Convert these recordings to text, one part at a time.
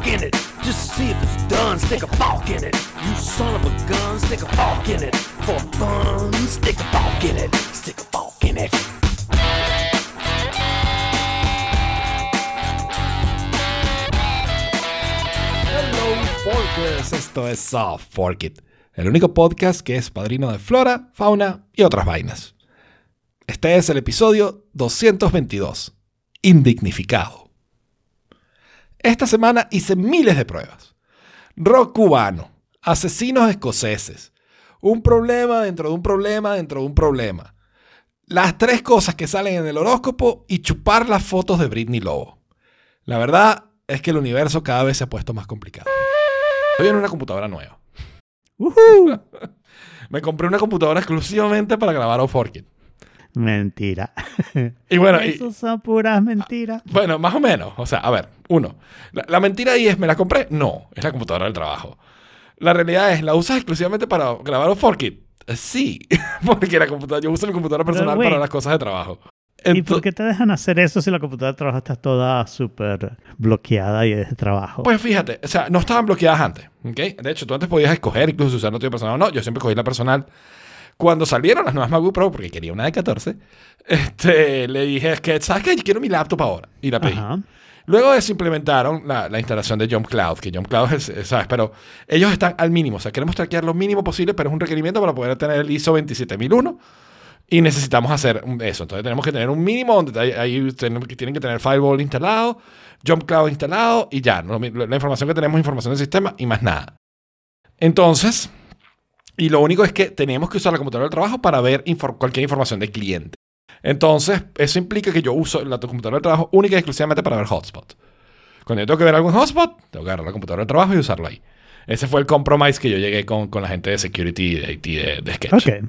walk in it. Just to see if it's done, stick a fork in it. You son of a gun, stick a fork in it. For fun, stick a fork in it. Stick a fork in it. Hello, Forkers. Esto es Soft Fork It, el único podcast que es padrino de flora, fauna y otras vainas. Este es el episodio 222, Indignificado. Esta semana hice miles de pruebas. Rock cubano, asesinos escoceses, un problema dentro de un problema dentro de un problema. Las tres cosas que salen en el horóscopo y chupar las fotos de Britney Lobo. La verdad es que el universo cada vez se ha puesto más complicado. Estoy en una computadora nueva. Me compré una computadora exclusivamente para grabar Off Orchid. Mentira. Y bueno, y- Eso son puras mentiras. bueno, más o menos. O sea, a ver, uno. La, la mentira ahí es, ¿me la compré? No, es la computadora del trabajo. La realidad es, ¿la usas exclusivamente para grabar Orchid? Eh, Sí, porque la computadora, yo uso mi computadora personal para las cosas de trabajo. ¿Y por qué te dejan hacer eso si la computadora de trabajo está toda súper bloqueada y es de trabajo? Pues fíjate, o sea, no estaban bloqueadas antes, ¿ok? De hecho, tú antes podías escoger incluso usar la tuya personal o no. Yo siempre cogí la personal. Cuando salieron las nuevas MacBook Pro, porque quería una de 14, este, le dije, es que, ¿sabes qué? Yo quiero mi laptop ahora. Y la pedí. Ajá. Luego de eso implementaron la, la instalación de Jump Cloud, que Jump Cloud es, es, ¿sabes? Pero ellos están al mínimo. O sea, queremos traquear lo mínimo posible, pero es un requerimiento para poder tener el ISO 27001 y necesitamos hacer eso. Entonces tenemos que tener un mínimo donde ahí, tienen que tener Firewall instalado, Jump Cloud instalado y ya. La información que tenemos es información del sistema y más nada. Entonces, y lo único es que tenemos que usar la computadora del trabajo para ver infor- cualquier información del cliente. Entonces, eso implica que yo uso la computadora del trabajo única y exclusivamente para ver hotspot. Cuando yo tengo que ver algún hotspot, tengo que agarrar la computadora del trabajo y usarlo ahí. Ese fue el compromise que yo llegué con, con la gente de security y de IT de, de Sketch. Ok.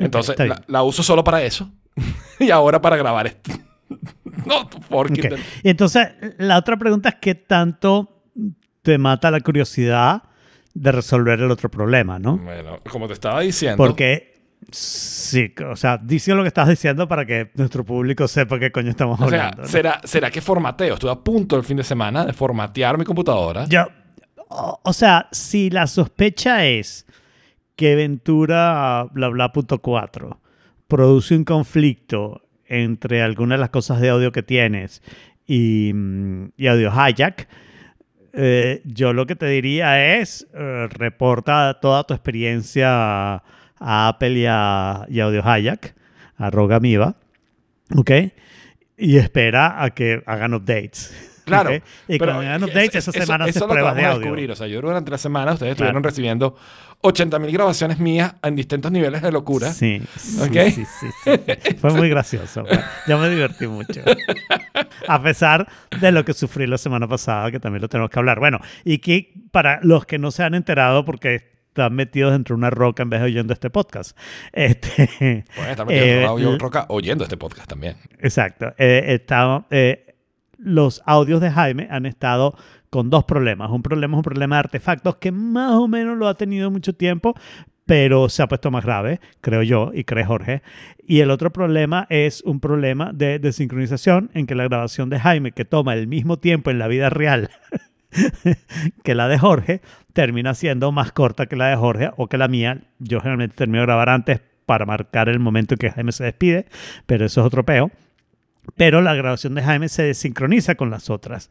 Entonces, la, la uso solo para eso. y ahora para grabar esto. no, porque... Ok. Y entonces, la otra pregunta es qué tanto te mata la curiosidad de resolver el otro problema, ¿no? Bueno, como te estaba diciendo... Porque, sí, o sea, dice lo que estás diciendo para que nuestro público sepa qué coño estamos O sea. ¿será, ¿será que formateo? Estuve a punto el fin de semana de formatear mi computadora. Yo, o, o sea, si la sospecha es que Ventura bla bla punto 4 produce un conflicto entre algunas de las cosas de audio que tienes y, mm, y Audio Hijack, eh, yo lo que te diría es eh, reporta toda tu experiencia a, Apple y a, Audio Hijack, a ¿ok? Y espera a que hagan updates. Claro. ¿ok? Y pero cuando hagan es- updates, es- esa eso- semana eso es pruebas de vamos a audio. descubrir. O sea, yo durante la semana ustedes Claro. estuvieron recibiendo 80.000 grabaciones mías en distintos niveles de locura. Sí, sí, ¿Ok? sí, sí, sí. Fue muy gracioso. Yo me divertí mucho. A pesar de lo que sufrí la semana pasada, que también lo tenemos que hablar. Bueno, y que para los que no se han enterado, porque están metidos dentro de una roca en vez de oyendo este podcast. Este, Pueden estar metidos eh, en l- roca oyendo este podcast también. Exacto. Eh, está, eh, los audios de Jaime han estado con dos problemas. Un problema es un problema de artefactos que más o menos lo ha tenido mucho tiempo, pero se ha puesto más grave, creo yo, y cree Jorge. Y el otro problema es un problema de desincronización en que la grabación de Jaime, que toma el mismo tiempo en la vida real que la de Jorge, termina siendo más corta que la de Jorge o que la mía. Yo generalmente termino de grabar antes para marcar el momento en que Jaime se despide, pero eso es otro peo. Pero la grabación de Jaime se desincroniza con las otras.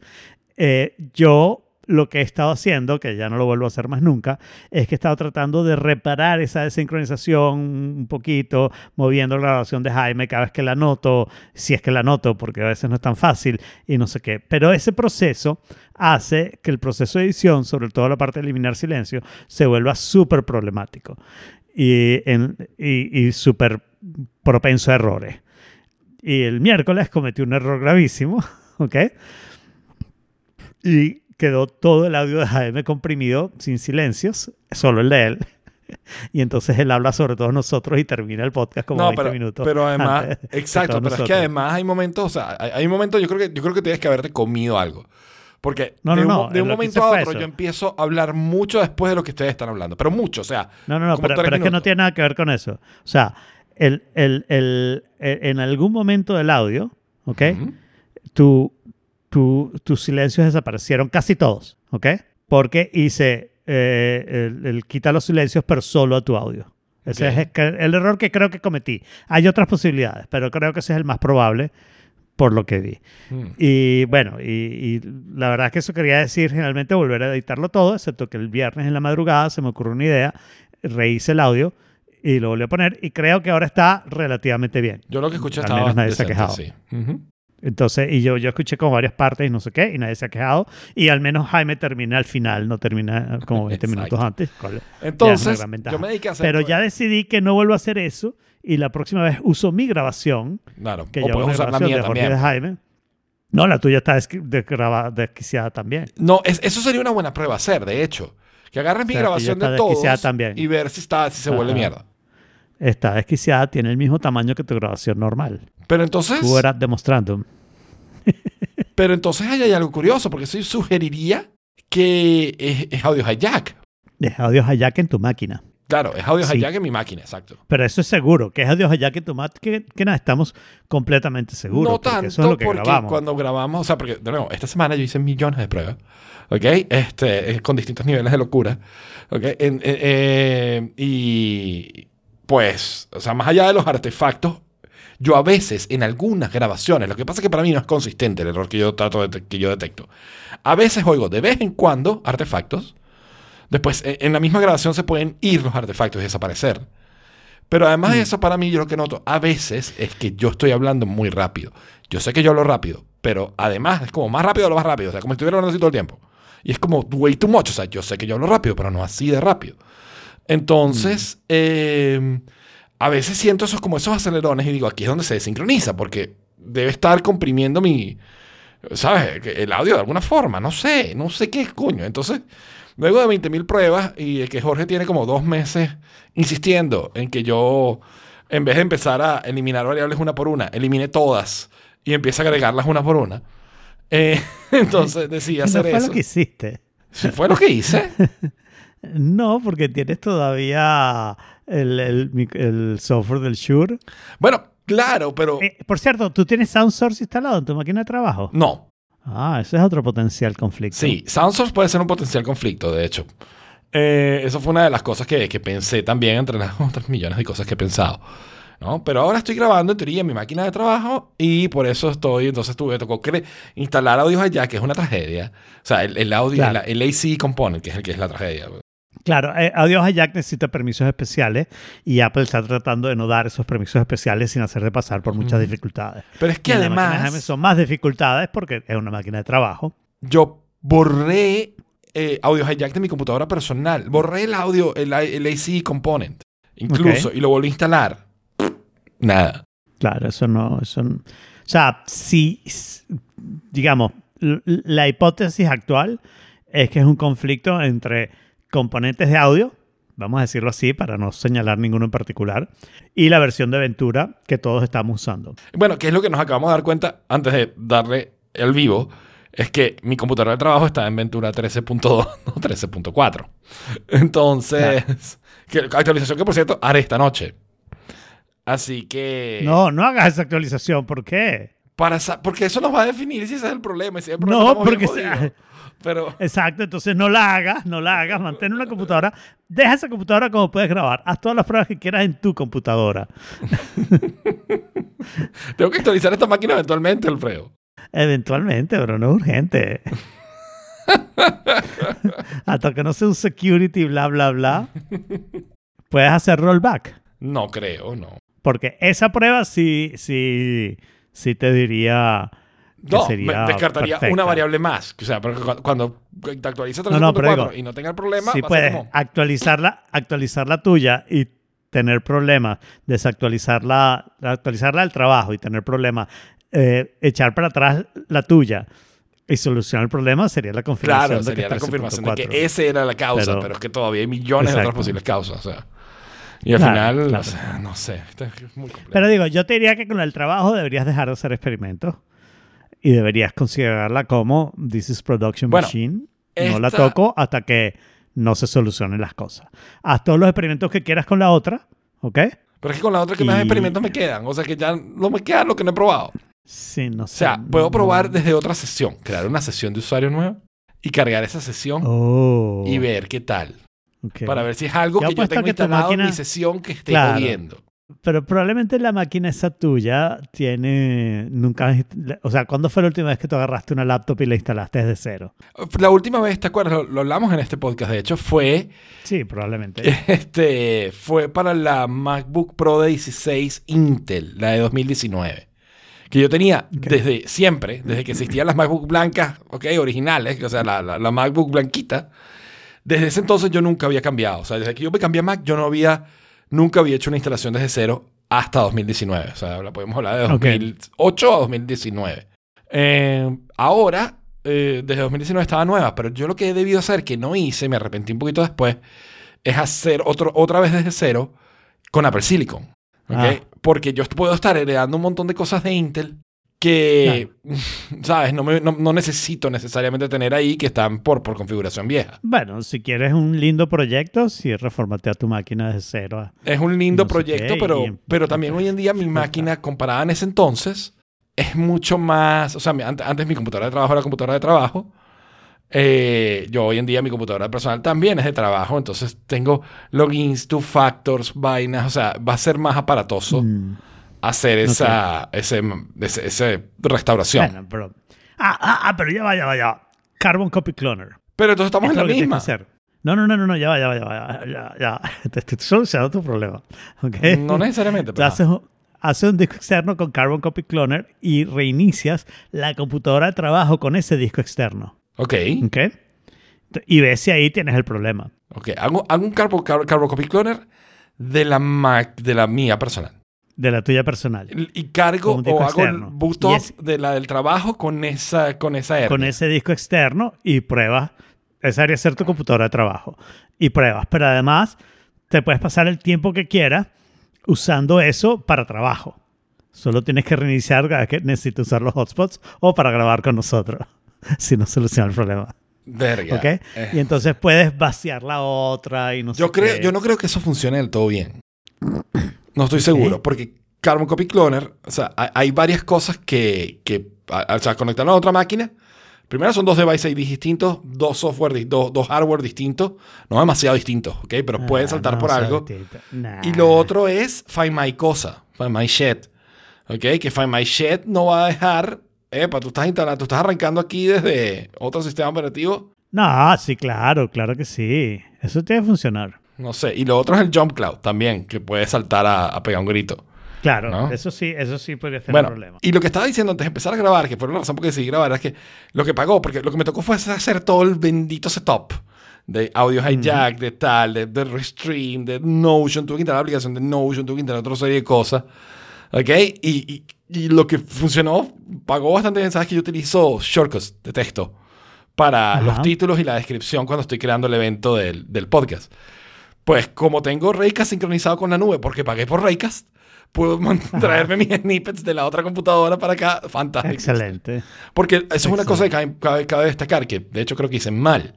Eh, yo lo que he estado haciendo, que ya no lo vuelvo a hacer más nunca, es que he estado tratando de reparar esa desincronización un poquito, moviendo la grabación de Jaime cada vez que la noto, si es que la noto, porque a veces no es tan fácil y no sé qué. Pero ese proceso hace que el proceso de edición, sobre todo la parte de eliminar silencio, se vuelva súper problemático y, en- y, y súper propenso a errores. Y el miércoles cometí un error gravísimo, ¿ok? Y quedó todo el audio de Jaime comprimido, sin silencios, solo el de él. Y entonces él habla sobre todos nosotros y termina el podcast como no, 20 pero, minutos. pero además, exacto, pero es que nosotros. además hay momentos, o sea, hay, hay momentos, yo creo que yo creo que tienes que haberte comido algo. Porque No, de, no, un, no, de un momento a otro eso. yo empiezo a hablar mucho después de lo que ustedes están hablando, pero mucho, o sea, No, no, no, pero, pero es que no tiene nada que ver con eso. O sea, el, el- el- el- en algún momento del audio, ¿ok? Ujú. tu, tu- tus silencios desaparecieron casi todos, ¿ok? Porque hice eh, el, quita los silencios, pero solo a tu audio. Ese es el, el error que creo que cometí. Hay otras posibilidades, pero creo que ese es el más probable por lo que vi. Mm. Y bueno, y, y la verdad es que eso quería decir generalmente volver a editarlo todo, excepto que el viernes en la madrugada se me ocurrió una idea, rehice el audio y lo volví a poner y creo que ahora está relativamente bien. Yo lo que escuché Al menos nadie se ha decente, quejado. sí. Entonces, y yo, yo escuché como varias partes y no sé qué, y nadie se ha quejado. Y al menos Jaime termina al final, no termina como 20 minutos antes. Entonces, yo me dediqué a hacer... Pero ya decidí que no vuelvo a hacer eso y la próxima vez uso mi grabación, Claro, que o yo usar la mía de también. Jaime. No, la tuya está desquiciada también. No, es- eso sería una buena prueba hacer, de hecho. Que agarres mi O sea, grabación de todos también. y ver si, está, si se vuelve mierda. Está desquiciada, tiene el mismo tamaño que tu grabación normal. Pero entonces, Tú eras demostrando. pero entonces ahí hay algo curioso, porque eso sugeriría que es, es audio hijack. Es audio hijack en tu máquina. Claro, es audio Sí. hijack en mi máquina, exacto. Pero eso es seguro, que es audio hijack en tu máquina, que nada, estamos completamente seguros. no tanto eso es lo que porque grabamos. cuando grabamos, o sea, porque de nuevo, esta semana yo hice millones de pruebas, ¿ok? Este, eh, con distintos niveles de locura, ¿ok? En- eh, eh, y pues, o sea, más allá de los artefactos, yo a veces en algunas grabaciones, lo que pasa es que para mí no es consistente el error que yo trato de, que yo detecto. A veces oigo de vez en cuando artefactos, después eh, en la misma grabación se pueden ir los artefactos y desaparecer. Pero además de eso, para mí, yo lo que noto a veces es que yo estoy hablando muy rápido. Yo sé que yo hablo rápido, pero además es como más rápido o lo más rápido. O sea, como si estuviera hablando así todo el tiempo. Y es como way too much. O sea, yo sé que yo hablo rápido, pero no así de rápido. Entonces, eh, a veces siento esos como esos acelerones y digo, aquí es donde se desincroniza, porque debe estar comprimiendo mi, ¿sabes? El audio de alguna forma, no sé, no sé qué es coño. Entonces, luego de 20.000 pruebas y de que Jorge tiene como dos meses insistiendo en que yo, en vez de empezar a eliminar variables una por una, elimine todas y empiece a agregarlas una por una. eh, entonces decidí ¿No hacer fue eso. lo que hiciste? Sí, fue lo que hice. No, porque tienes todavía el, el mic- el software del Shure. Bueno, claro, pero Eh, por cierto, ¿tú tienes SoundSource instalado en tu máquina de trabajo? no. Ah, ese es otro potencial conflicto. Sí, SoundSource puede ser un potencial conflicto, de hecho. Eh, eso fue una de las cosas que, que pensé también entre las otras millones de cosas que he pensado. ¿no? Pero ahora estoy grabando en teoría en mi máquina de trabajo y por eso estoy, entonces tuve, tocó instalar audios allá, que es una tragedia. O sea, el, el audio, Claro. el, el AC component, que es el que es la tragedia. Claro, eh, Audio Hijack necesita permisos especiales y Apple está tratando de no dar esos permisos especiales sin hacer de pasar por muchas dificultades. Pero es que Y además, son más dificultades porque es una máquina de trabajo. yo borré eh, audio hijack de mi computadora personal. Borré el audio, el, el AC component, incluso, y lo volví a instalar. Nada. Claro, eso no, eso no- O sea, si, digamos, la hipótesis actual es que es un conflicto entre componentes de audio, vamos a decirlo así para no señalar ninguno en particular, y la versión de Ventura que todos estamos usando. Bueno, que es lo que nos acabamos de dar cuenta antes de darle el vivo, es que mi computadora de trabajo está en Ventura 13.2, no 13.4. Entonces, que, actualización que por cierto haré esta noche. Así que... No, no hagas esa actualización, ¿por qué? Para porque eso nos va a definir si ese es el problema. si el problema No, porque. Pero... Exacto, entonces no la hagas, no la hagas, mantén una computadora, deja esa computadora como puedes grabar, haz todas las pruebas que quieras en tu computadora. Tengo que actualizar esta máquina eventualmente, Alfredo. Eventualmente, pero no es urgente. Hasta que no sea un security, bla, bla, bla. Puedes hacer rollback. No creo, no. Porque esa prueba sí, sí, sí te diría No, sería descartaría perfecta. una variable más. O sea, cuando te actualiza No, no, pero 3.4 digo, y no tenga el problema, ser puedes como- actualizarla, actualizar la tuya y tener problemas, desactualizarla, actualizarla al trabajo y tener problemas, eh, echar para atrás la tuya y solucionar el problema sería la confirmación Claro, de que sería la confirmación de 13.4. que esa era la causa, pero, Pero- es que todavía hay millones de otras posibles causas. O sea. Y al Claro, final, claro. o sea, no sé, esto es muy complejo. Pero digo, yo te diría que con el trabajo deberías dejar de hacer experimentos y deberías considerarla como This is Production Bueno, Machine. No la toco hasta que no se solucionen las cosas. Haz todos los experimentos que quieras con la otra, ¿ok? Pero es que con la otra que más experimentos me quedan. O sea que ya no me queda lo que no he probado. Sí, no O sé. sea, puedo no- probar desde otra sesión, crear una sesión de usuario nueva y cargar esa sesión Oh. y ver qué tal. Para ver si es algo que yo tengo que instalado en máquina- mi sesión que esté Claro. jodiendo. Pero probablemente la máquina esa tuya tiene. Nunca. O sea, ¿cuándo fue la última vez que tú agarraste una laptop y la instalaste desde cero? La última vez, ¿te acuerdas? Lo, lo hablamos en este podcast, de hecho, fue, Sí, probablemente. este, fue para la MacBook Pro de 16 Intel, la de 2019. Que yo tenía desde siempre, desde que existían las MacBook blancas, ok, originales, o sea, la, la- la MacBook blanquita. Desde ese entonces yo nunca había cambiado. O sea, desde que yo me cambié a Mac, yo no había, nunca había hecho una instalación desde cero hasta 2019. O sea, la podemos hablar de Ok. 2008 a 2019. Eh, ahora, eh, desde 2019 estaba nueva, pero yo lo que he debido hacer, que no hice, me arrepentí un poquito después, es hacer otro, otra vez desde cero con Apple Silicon. Ah. Porque yo puedo estar heredando un montón de cosas de Intel que, ¿sabes? No, me- no- no necesito necesariamente tener ahí que están por, por configuración vieja. Bueno, si quieres un lindo proyecto, sí, reformatea tu máquina desde cero. a- Es un lindo No proyecto, qué, pero, y- pero también hoy en día mi máquina comparada en ese entonces es mucho más, o sea, antes, antes mi computadora de trabajo era computadora de trabajo. Eh, yo hoy en día mi computadora personal también es de trabajo, entonces tengo logins, two factors, vainas, o sea, va a ser más aparatoso Mm, hacer esa ese, ese- ese restauración. Bueno, pero. Ah, ah, ah, pero ya va, ya va, ya va. Carbon Copy Cloner. pero entonces estamos en la misma. No, no, no, no, no, ya va, ya va, ya va, ya, ya, ya. Te estoy solucionando tu problema. No necesariamente, pero haces, un- haces un disco externo con Carbon Copy Cloner y reinicias la computadora de trabajo con ese disco externo. ok, ¿Ok? Y ves si ahí tienes el problema. ok, hago, hago un Carbo, Carbo, Carbo Copy Cloner de la Mac, de la mía personal. De la tuya personal. y cargo o hago externo. boot de la del trabajo con esa con esa hernia. Con ese disco externo y pruebas. Esa debería ser tu computadora de trabajo. Y pruebas. Pero además, te puedes pasar el tiempo que quieras usando eso para trabajo. Solo tienes que reiniciar cada que necesites usar los hotspots o para grabar con nosotros. Si no soluciona el problema. Verga. ¿Ok? Eh, Y entonces puedes vaciar la otra y no sé yo creo qué. yo no creo que eso funcione del todo bien. No estoy seguro porque Carbon Copy Cloner, o sea, hay, hay varias cosas que, que a- o sea, conectarlo a otra máquina. Primero son dos devices distintos, dos software, dos, dos hardware distintos, no demasiado distintos, ¿ok? Pero Ah, pueden saltar no, por algo. Nah. Y lo otro es Find My Cosa, Find My Shit. ¿Ok? Que Find My Shit no va a dejar. Epa, tú estás instalando, tú estás arrancando aquí desde otro sistema operativo. No, sí, claro, claro que sí. Eso tiene que funcionar. No sé. Y lo otro es el Jump Cloud también, que puede saltar a, a pegar un grito. Claro, ¿No? eso sí, eso sí podría ser Bueno, un problema. y lo que estaba diciendo antes de empezar a grabar, que fue la razón por la que decidí grabar, es que lo que pagó, porque lo que me tocó fue hacer todo el bendito setup de audio hijack, de tal, de, de Restream, de Notion, tuve que instalar la aplicación de Notion, tuve que instalar otra serie de cosas. ¿Ok? Y, y- y lo que funcionó, pagó bastante bien. Sabes que yo utilizo shortcuts de texto para Ajá. los títulos y la descripción cuando estoy creando el evento del, del podcast. Pues como tengo Raycast sincronizado con la nube, porque pagué por Raycast, puedo traerme mis snippets de la otra computadora para acá. Fantástico. Excelente. Porque eso es una cosa que cabe, cabe- cabe destacar, que de hecho creo que hice mal.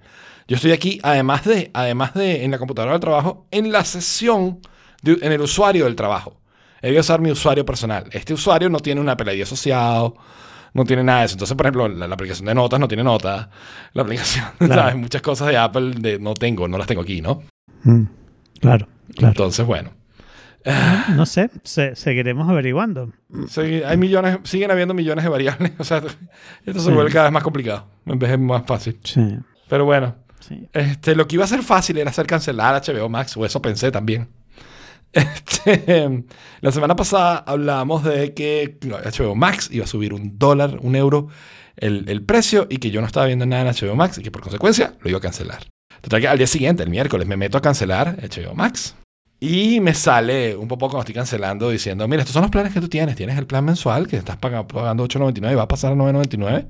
Yo estoy aquí, además de, además de en la computadora del trabajo, en la sesión, de- en el usuario del trabajo. He de usar mi usuario personal. Este usuario no tiene un Apple ID asociado, no tiene nada de eso. Entonces, por ejemplo, la, la aplicación de notas no tiene notas. La aplicación, Claro. ¿sabes? Muchas cosas de Apple de, no tengo, no las tengo aquí, ¿no? Mm, Claro, claro. Entonces, bueno. No sé, se- seguiremos averiguando. Sí, hay millones, siguen habiendo millones de variables. O sea, esto se Sí. vuelve cada vez más complicado. En vez de más fácil. Sí, Pero bueno. sí. Este, lo que iba a ser fácil era hacer cancelar HBO Max, o eso pensé también. Este, la semana pasada hablábamos de que HBO Max iba a subir un dólar, un euro el, el precio y que yo no estaba viendo nada en HBO Max y que por consecuencia lo iba a cancelar. Total que al día siguiente, el miércoles, me meto a cancelar HBO Max y me sale un poco cuando estoy cancelando diciendo, mira, estos son los planes que tú tienes. Tienes el plan mensual que estás paga- pagando 8.99 y va a pasar a 9.99.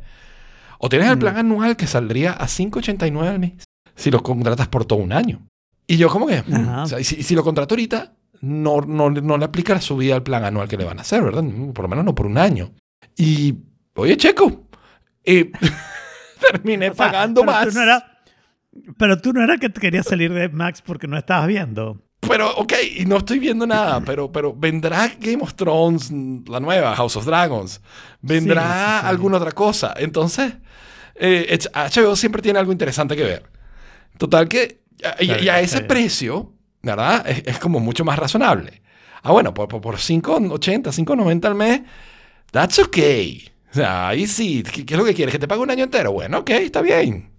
O tienes el Mm. plan anual que saldría a 5.89 al mes si lo contratas por todo un año. Y yo como que, mm, o sea, y si, y si lo contrato ahorita, no, no, no le aplica la subida al plan anual que le van a hacer, ¿verdad? Mm, Por lo menos no por un año. Y, oye, checo, terminé O sea, pagando pero más. No era, pero tú no era que te querías salir de Max porque no estabas viendo. pero, ok, y no estoy viendo nada, pero, pero vendrá Game of Thrones, la nueva, House of Dragons, vendrá Sí, alguna otra cosa. Entonces, eh, HBO siempre tiene algo interesante que ver. Total que, y, y a ese precio, ¿verdad? Es, es como mucho más razonable. Ah, bueno, por, por, por 5.80, 5.90 al mes, that's okay. O sea, ahí sí, ¿qué, qué es lo que quieres? ¿Que te pague un año entero? Bueno, ok, está bien.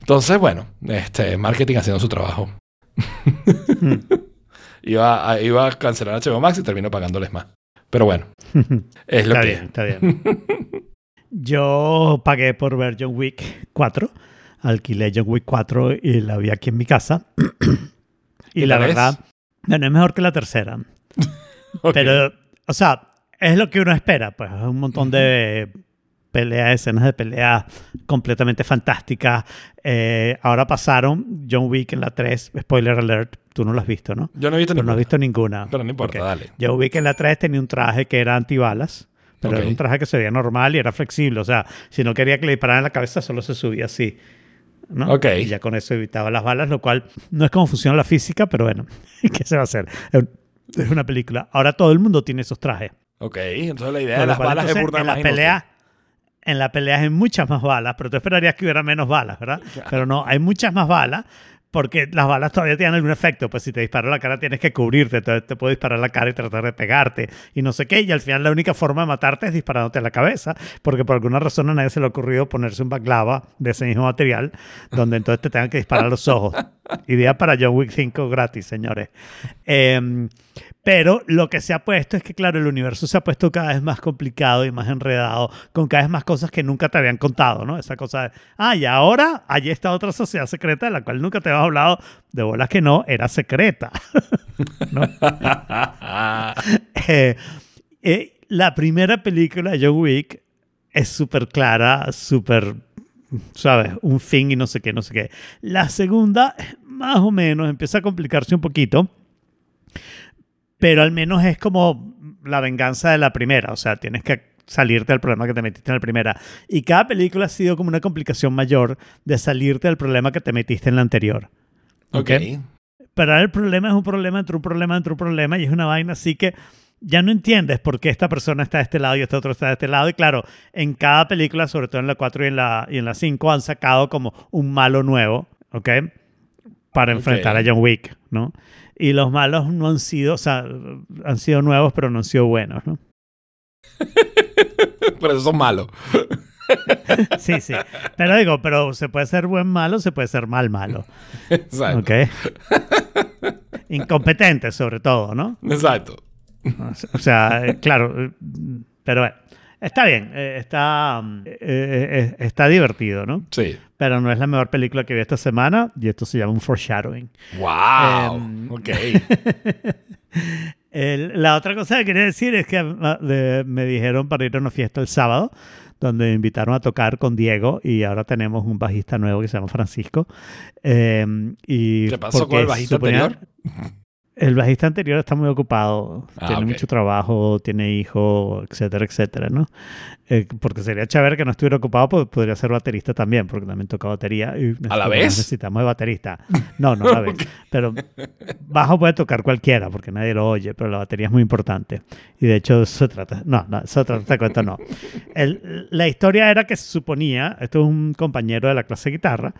Entonces, bueno, este, marketing haciendo su trabajo. iba, a, iba a cancelar HBO Max y terminó pagándoles más. Pero bueno, es lo está que bien, está bien. Yo pagué por ver John Wick 4. Alquilé John Wick 4 y la vi aquí en mi casa. y ¿Qué la tal es? verdad, bueno, es mejor que la tercera. Pero, o sea, es lo que uno espera, pues un montón de peleas, escenas de peleas completamente fantásticas. Eh, ahora pasaron John Wick en la 3, spoiler alert, tú no lo has visto, ¿no? Yo no he visto Pero no ninguna. has visto ninguna. Pero no importa, Ok. dale. John Wick en la 3 tenía un traje que era antibalas, pero era un traje que se veía normal y era flexible. O sea, si no quería que le dispararan en la cabeza, solo se subía así. ¿no? Ok. Y ya con eso evitaba las balas, lo cual no es como funciona la física, pero bueno, ¿qué se va a hacer? Es un- Es una película. Ahora todo el mundo tiene esos trajes. Ok, entonces la idea de las balas es entonces, burda en la más pelea en la pelea hay muchas más balas, pero tú esperarías que hubiera menos balas, ¿verdad? Pero no, hay muchas más balas porque las balas todavía tienen algún efecto. Pues si te dispara la cara tienes que cubrirte, entonces te puede disparar la cara y tratar de pegarte y no sé qué. Y al final la única forma de matarte es disparándote en la cabeza, porque por alguna razón a nadie se le ha ocurrido ponerse un baklava de ese mismo material, donde entonces te tengan que disparar los ojos. Idea para John Wick 5 gratis, señores. Em, pero lo que se ha puesto es que, claro, el universo se ha puesto cada vez más complicado y más enredado, con cada vez más cosas que nunca te habían contado, ¿no? Esa cosa de, ah, y ahora hay esta otra sociedad secreta de la cual nunca te habíamos hablado, de bolas que no, era secreta. ¿no? Eh, eh, la primera película de John Wick es súper clara, súper, ¿sabes? Un fin y no sé qué, no sé qué. La segunda, más o menos, empieza a complicarse un poquito, pero al menos es como la venganza de la primera, o sea, tienes que salirte del problema que te metiste en la primera. Y cada película ha sido como una complicación mayor de salirte del problema que te metiste en la anterior. ok. Pero ahora el problema es un problema entre un problema entre un problema y es una vaina así que ya no entiendes por qué esta persona está de este lado y este otro está de este lado. Y claro, en cada película, sobre todo en la 4 y en la, y en la 5, han sacado como un malo nuevo, ¿ok? Para enfrentar a John Wick, ¿no? Y los malos no han sido, o sea, han sido nuevos, pero no han sido buenos, ¿no? Pero eso son malos. Sí, sí. Pero digo, pero se puede ser buen malo, se puede ser mal malo, Exacto. ¿ok? Incompetente, sobre todo, ¿no? Exacto. O sea, claro, pero bueno, está bien, eh, está, mm, eh, eh, está divertido, ¿no? Sí. Pero no es la mejor película que vi esta semana y esto se llama un foreshadowing. Wow. Em, ok. El- la otra cosa que quería decir es que ah, de- me dijeron para ir a una fiesta el sábado, donde me invitaron a tocar con Diego y ahora tenemos un bajista nuevo que se llama Francisco. Eh, y ¿Qué pasó con el bajista suponía- anterior? El bajista anterior está muy ocupado, Ah, tiene ok. mucho trabajo, tiene hijo, etcétera, etcétera, ¿no? Eh, porque sería chévere que no estuviera ocupado, pues podría ser baterista también, porque también toca batería. Y ¿A la vez? Necesitamos de baterista. No, no a la vez. Pero bajo puede tocar cualquiera, porque nadie lo oye, pero la batería es muy importante. Y de hecho, eso se trata. No, no, eso trata, te cuento, no. El- la historia era que se suponía, esto es un compañero de la clase de guitarra,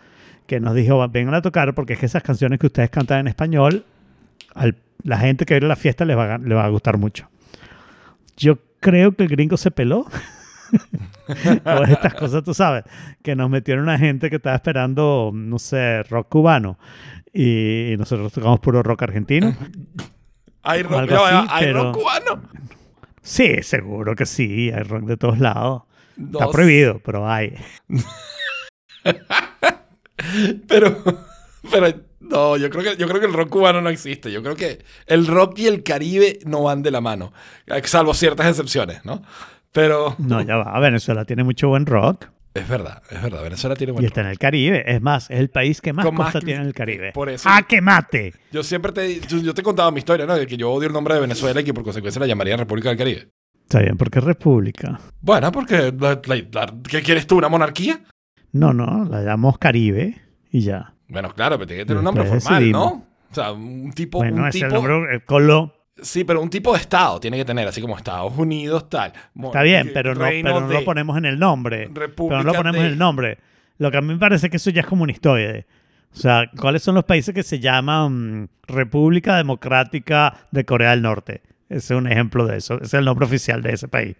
que nos dijo, vengan a tocar porque es que esas canciones que ustedes cantan en español, a la gente que viene a la fiesta les va, a, le va a gustar mucho. Yo creo que el gringo se peló. o estas cosas, tú sabes, que nos metieron una gente que estaba esperando, no sé, rock cubano. Y nosotros tocamos puro rock argentino. Hay rock, así, ¿hay pero- rock cubano. Sí, seguro que sí, hay rock de todos lados. Está prohibido, pero hay. Pero, pero no, yo creo que yo creo que el rock cubano no existe. Yo creo que el rock y el Caribe no van de la mano, salvo ciertas excepciones, ¿no? Pero No, ya va. Venezuela tiene mucho buen rock es verdad, es verdad. Venezuela tiene y buen está rock. en el Caribe. Es más, es el país que más Con más costa que- tiene en el Caribe. por eso- ¡Ah, que mate! Yo siempre te yo, yo te he contado mi historia, ¿no? De que yo odio el nombre de Venezuela y que por consecuencia la llamaría República del Caribe. Está bien, porque es república. Bueno, porque la- la- la- ¿qué quieres tú? ¿Una monarquía? No, no, la llamamos Caribe y ya. Bueno, claro, pero tiene que tener un nombre Después formal, decidimos. ¿no? O sea, un tipo. Bueno, un es el nombre. Colo- Sí, pero un tipo de estado tiene que tener, así como Estados Unidos, tal. Está bien, eh, pero no, reino pero no de- lo ponemos en el nombre. República pero no lo ponemos de- en el nombre. Lo que a mí me parece que eso ya es comunistoide. O sea, ¿cuáles son los países que se llaman mm, República Democrática de Corea del Norte? Ese es un ejemplo de eso. Ese es el nombre oficial de ese país.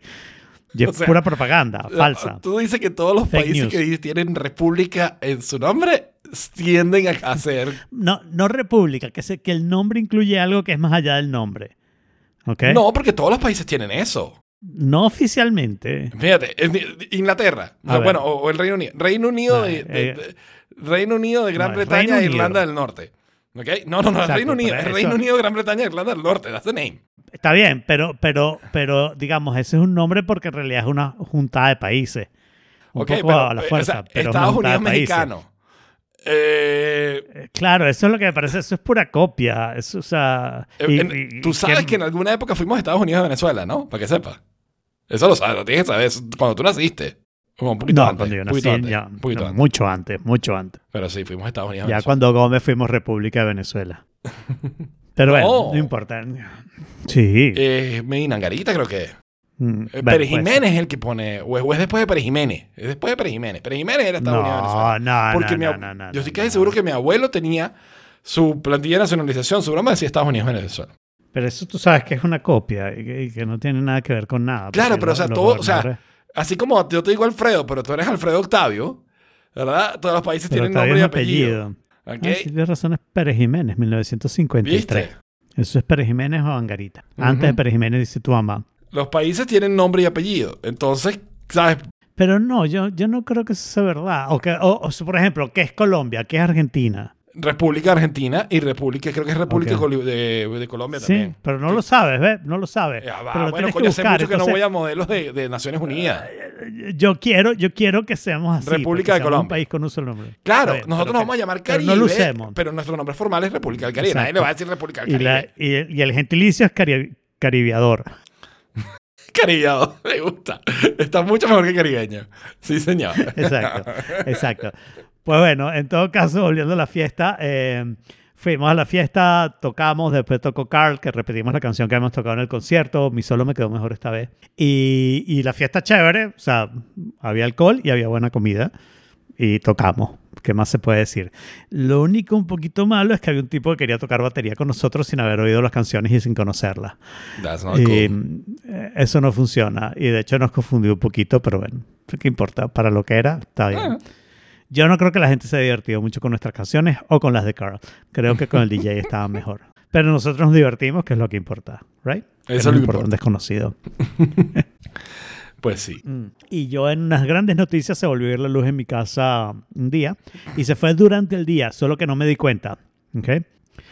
Y es O sea, pura propaganda, falsa. Tú dices que todos los Fake países news. que tienen república en su nombre tienden a hacer. No, no república, que, se, que el nombre incluye algo que es más allá del nombre. ¿Ok? No, porque todos los países tienen eso. No oficialmente. Fíjate, Inglaterra, A ver. bueno, o, o el Reino Unido. Reino Unido, de, de- eh. de- Reino Unido de Gran No, Bretaña e. Irlanda del Norte. ¿Ok? No, no, no, Exacto, Reino Unido. Reino Unido, Gran Bretaña e Irlanda del Norte. That's the name. Está bien, pero, pero, pero digamos, ese es un nombre porque en realidad es una juntada de países. Un Ok, poco pero, a la eh, fuerza. o sea, pero es una Estados Unidos mexicano. Eh, Eh, Claro, eso es lo que me parece, eso es pura copia. Eso, o sea, y- en- y- tú sabes que en alguna época fuimos a Estados Unidos de Venezuela, ¿no? Para que sepas. Eso lo sabes, lo tienes que saber. Cuando tú naciste. Como un poquito No, antes. cuando yo nací, poquito ya, poquito no, antes. mucho antes, mucho antes. Pero sí, fuimos a Estados Unidos. Ya Venezuela. cuando Gómez fuimos República de Venezuela. Pero bueno, No. no importa. Sí. Eh, Medina Angarita creo que es. Mm, Eh, Pérez. Jiménez es el que pone. O es, o es después de Pérez Jiménez. Es después de Pérez Jiménez. Pérez Jiménez era Estados Unidos de No, Venezuela. no, Porque no, mi no, no, yo estoy casi seguro que mi abuelo tenía su plantilla de nacionalización. Su broma decía Estados Unidos de Venezuela. Pero eso tú sabes que es una copia y que, y que no tiene nada que ver con nada. Claro, pero o sea, todo. O sea, así como yo te digo Alfredo, pero tú eres Alfredo Octavio. ¿Verdad? Todos los países pero tienen nombre y apellido. Ah, sí, tienes razón, es Pérez Jiménez, 1953. ¿Viste? Eso es Pérez Jiménez o Angarita. Antes de. Pérez Jiménez dice tu mamá. Los países tienen nombre y apellido. Entonces, ¿sabes? Pero no, yo, yo no creo que eso sea verdad. O, que, o, o, por ejemplo, ¿qué es Colombia? ¿Qué es Argentina? República Argentina y República, creo que es República de, de Colombia Sí, también. pero no lo sabes, ¿ves? No lo sabes. Ya va, pero lo bueno, coño, que hace buscar. mucho que no voy a modelos de, de Naciones Unidas. Yo quiero, yo quiero que seamos así. República de Colombia. un país con un solo nombre. Claro, nosotros nos vamos a llamar pero Caribe, no lo usemos. pero nuestro nombre formal es República del Caribe. Nadie Exacto. le va a decir República del Y, la- Caribe. y el, y el gentilicio es cari- caribeador. Caribeado, me gusta. Está mucho mejor que caribeño. Sí, señor. Exacto, exacto. Pues bueno, en todo caso, volviendo a la fiesta, eh, fuimos a la fiesta, tocamos, después tocó Carl, que repetimos la canción que hemos tocado en el concierto, mi solo me quedó mejor esta vez. Y, y la fiesta chévere, o sea, había alcohol y había buena comida y tocamos. ¿Qué más se puede decir? Lo único un poquito malo es que había un tipo que quería tocar batería con nosotros sin haber oído las canciones y sin conocerlas. That's not Y cool. eh, eso no funciona. Y de hecho nos confundió un poquito, pero bueno, ¿qué importa? Para lo que era, está bien. Ah. Yo no creo que la gente se haya divertido mucho con nuestras canciones o con las de Carl. Creo que con el DJ estaba mejor. Pero nosotros nos divertimos, que es lo que importa, ¿right? Eso es lo importa que un desconocido. Pues sí. Y yo en unas grandes noticias se volvió a ir la luz en mi casa un día y se fue durante el día, solo que no me di cuenta. ¿ok?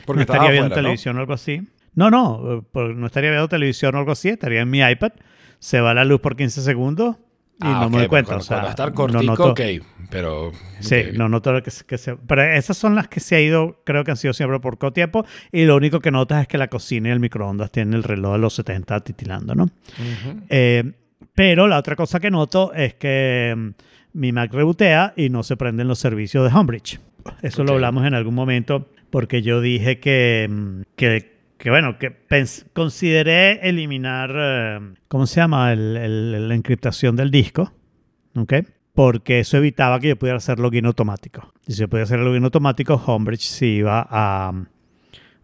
Porque no estaría viendo afuera, ¿no? televisión o algo así. No, no, eh, no estaría viendo televisión o algo así, estaría en mi iPad. Se va la luz por 15 segundos y Ah, no me doy cuenta. Cuando, o sea, cuando va a estar no cortico, noto- ok. Pero. Sí, no noto que que se- Pero esas son las que se ha ido, creo que han sido siempre por poco tiempo. Y lo único que notas es que la cocina y el microondas tienen el reloj de los 70 titilando, ¿no? Eh, pero la otra cosa que noto es que mm, mi Mac rebotea y no se prenden los servicios de Homebridge. Eso lo Ok. hablamos en algún momento porque yo dije que, mm, que, que, bueno, que consideré eliminar, eh, ¿cómo se llama? El- el- la encriptación del disco, ¿ok? Porque eso evitaba que yo pudiera hacer login automático. Y si yo podía hacer login automático, Homebridge se iba a,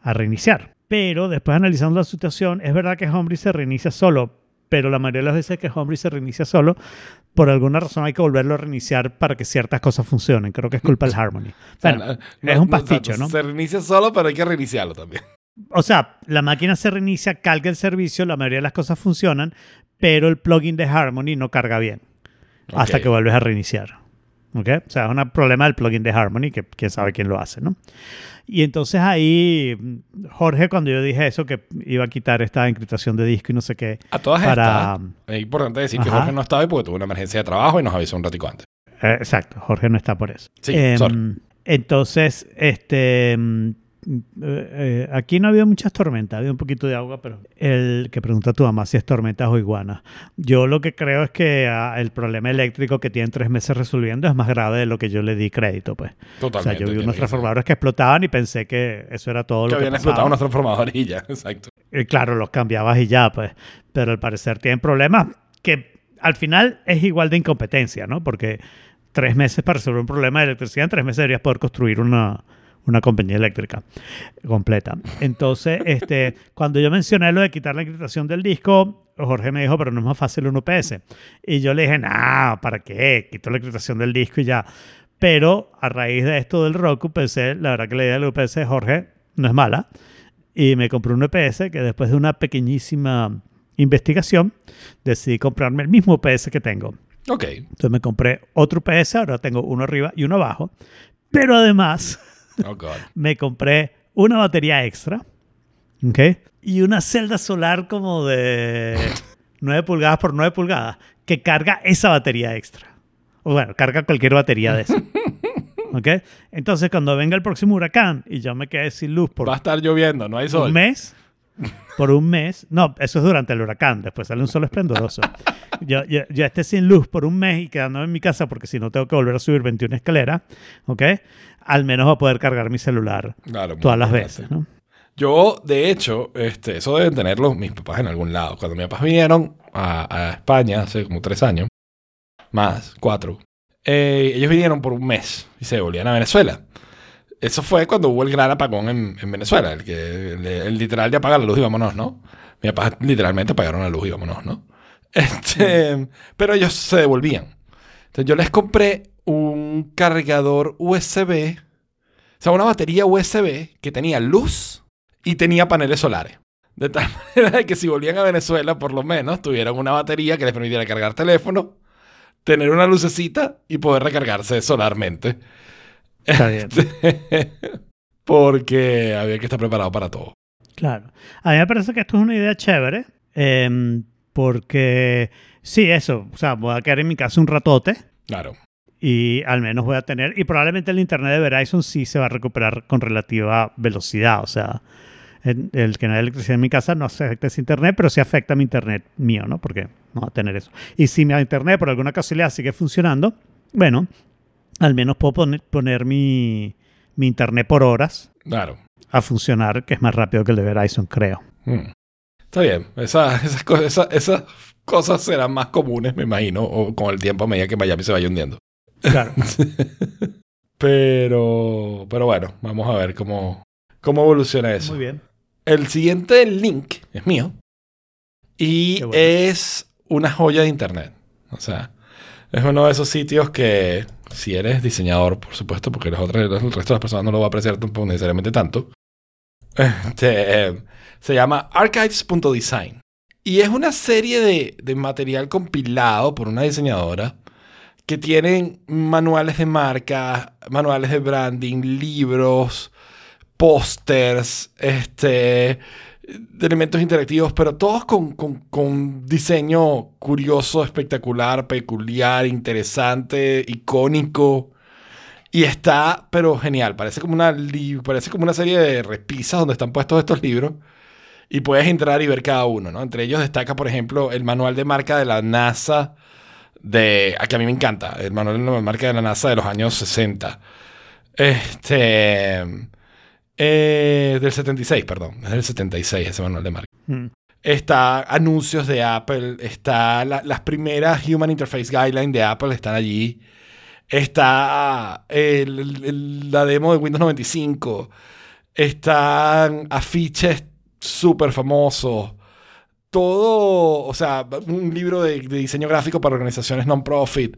a reiniciar. Pero después analizando la situación, es verdad que Homebridge se reinicia solo, pero la mayoría de las veces que Homebridge se reinicia solo, por alguna razón hay que volverlo a reiniciar para que ciertas cosas funcionen. Creo que es culpa del Harmony. O sea, Bueno, no- es un pasticho, ¿no? Se reinicia solo, pero hay que reiniciarlo también. O sea, la máquina se reinicia, carga el servicio, la mayoría de las cosas funcionan, pero el plugin de Harmony no carga bien hasta que vuelves a reiniciar. ¿Ok? O sea, es un problema del plugin de Harmony, que quién sabe quién lo hace, ¿no? Y entonces ahí, Jorge, cuando yo dije eso, que iba a quitar esta encriptación de disco y no sé qué, A todas para... estas, es importante decir que. Jorge no estaba ahí porque tuvo una emergencia de trabajo y nos avisó un ratico antes. Eh, exacto, Jorge no está por eso. Sí, sorry. entonces, este, eh, aquí no había muchas tormentas, había un poquito de agua, pero el que pregunta a tu mamá si es tormentas o iguanas. Yo lo que creo es que ah, el problema eléctrico que tienen tres meses resolviendo es más grave de lo que yo le di crédito, pues. Totalmente. O sea, yo vi unos transformadores que explotaban y pensé que eso era todo lo Que que habían explotado unos transformadores y ya, exacto. Y claro, los cambiabas y ya, pues. Pero al parecer tienen problemas que al final es igual de incompetencia, ¿no? Porque tres meses para resolver un problema de electricidad, en tres meses deberías poder construir una, una compañía eléctrica completa. Entonces, este, cuando yo mencioné lo de quitar la encriptación del disco, Jorge me dijo, pero no es más fácil un UPS. Y yo le dije, no, ¿para qué? Quito la encriptación del disco y ya. Pero a raíz de esto del Roku, pensé, la verdad que la idea del UPS de Jorge no es mala. Y me compré un UPS que después de una pequeñísima investigación decidí comprarme el mismo UPS que tengo. Ok. Entonces me compré otro UPS, ahora tengo uno arriba y uno abajo. Pero además Oh, God. me compré una batería extra, ¿ok? Y una celda solar como de 9 pulgadas por 9 pulgadas que carga esa batería extra. O bueno, carga cualquier batería de esa. ¿Ok? Entonces cuando venga el próximo huracán y yo me quede sin luz por Va a estar lloviendo, no hay sol. un mes. Por un mes. No, eso es durante el huracán. Después sale un sol esplendoroso. Yo, yo, yo esté sin luz por un mes y quedándome en mi casa porque si no tengo que volver a subir 21 escaleras, ¿ok? Al menos va a poder cargar mi celular Claro, todas las importante. veces, ¿no? Yo, de hecho, este, eso deben tenerlo mis papás en algún lado. Cuando mis papás vinieron a, a España hace como tres años, más, cuatro, eh, ellos vinieron por un mes y se volvían a Venezuela. Eso fue cuando hubo el gran apagón en, en Venezuela, el que el, el literal de apagar la luz y vámonos, ¿no? Mis papás literalmente apagaron la luz y vámonos, ¿no? Este, pero ellos se devolvían. Entonces yo les compré un cargador USB, o sea, una batería USB que tenía luz y tenía paneles solares. De tal manera que si volvían a Venezuela, por lo menos, tuvieran una batería que les permitiera cargar teléfono, tener una lucecita y poder recargarse solarmente. Está bien. Porque había que estar preparado para todo. Claro. A mí me parece que esto es una idea chévere. em, porque, sí, eso. O sea, voy a quedar en mi casa un ratote. Claro. Y al menos voy a tener, y probablemente el internet de Verizon sí se va a recuperar con relativa velocidad, o sea, el, el que no haya electricidad en mi casa no afecta ese internet, pero sí afecta a mi internet mío, ¿no? Porque no va a tener eso. Y si mi internet por alguna casualidad sigue funcionando, bueno, al menos puedo poner, poner mi, mi internet por horas Claro. a funcionar, que es más rápido que el de Verizon, creo. Mm. Está bien. Esa- esas, cosas, esa- esas cosas serán más comunes, me imagino, o con el tiempo a medida que Miami se vaya hundiendo. Claro. Pero, pero bueno, vamos a ver cómo, cómo evoluciona eso. Muy bien. El siguiente link es mío y bueno. es una joya de internet. O sea, es uno de esos sitios que, si eres diseñador, por supuesto, porque los otros, el resto de las personas no lo va a apreciar tampoco necesariamente tanto, este, se llama archives.design. Y es una serie de, de material compilado por una diseñadora que tienen manuales de marca, manuales de branding, libros, pósters, este, elementos interactivos, pero todos con, con, con diseño curioso, espectacular, peculiar, interesante, icónico. Y está, pero genial. Parece como una, parece como una serie de repisas donde están puestos estos libros. Y puedes entrar y ver cada uno, ¿no? Entre ellos destaca, por ejemplo, el manual de marca de la NASA de... a que a mí me encanta. El manual de marca de la NASA de los años 60. Este... eh, del 76, perdón. Es del 76 ese manual de marca. Mm. Está anuncios de Apple, está la- las primeras Human Interface Guidelines de Apple están allí. Está el- el- el- la demo de Windows 95. Están afiches súper famosos. Todo, o sea, un libro de, de diseño gráfico para organizaciones non-profit.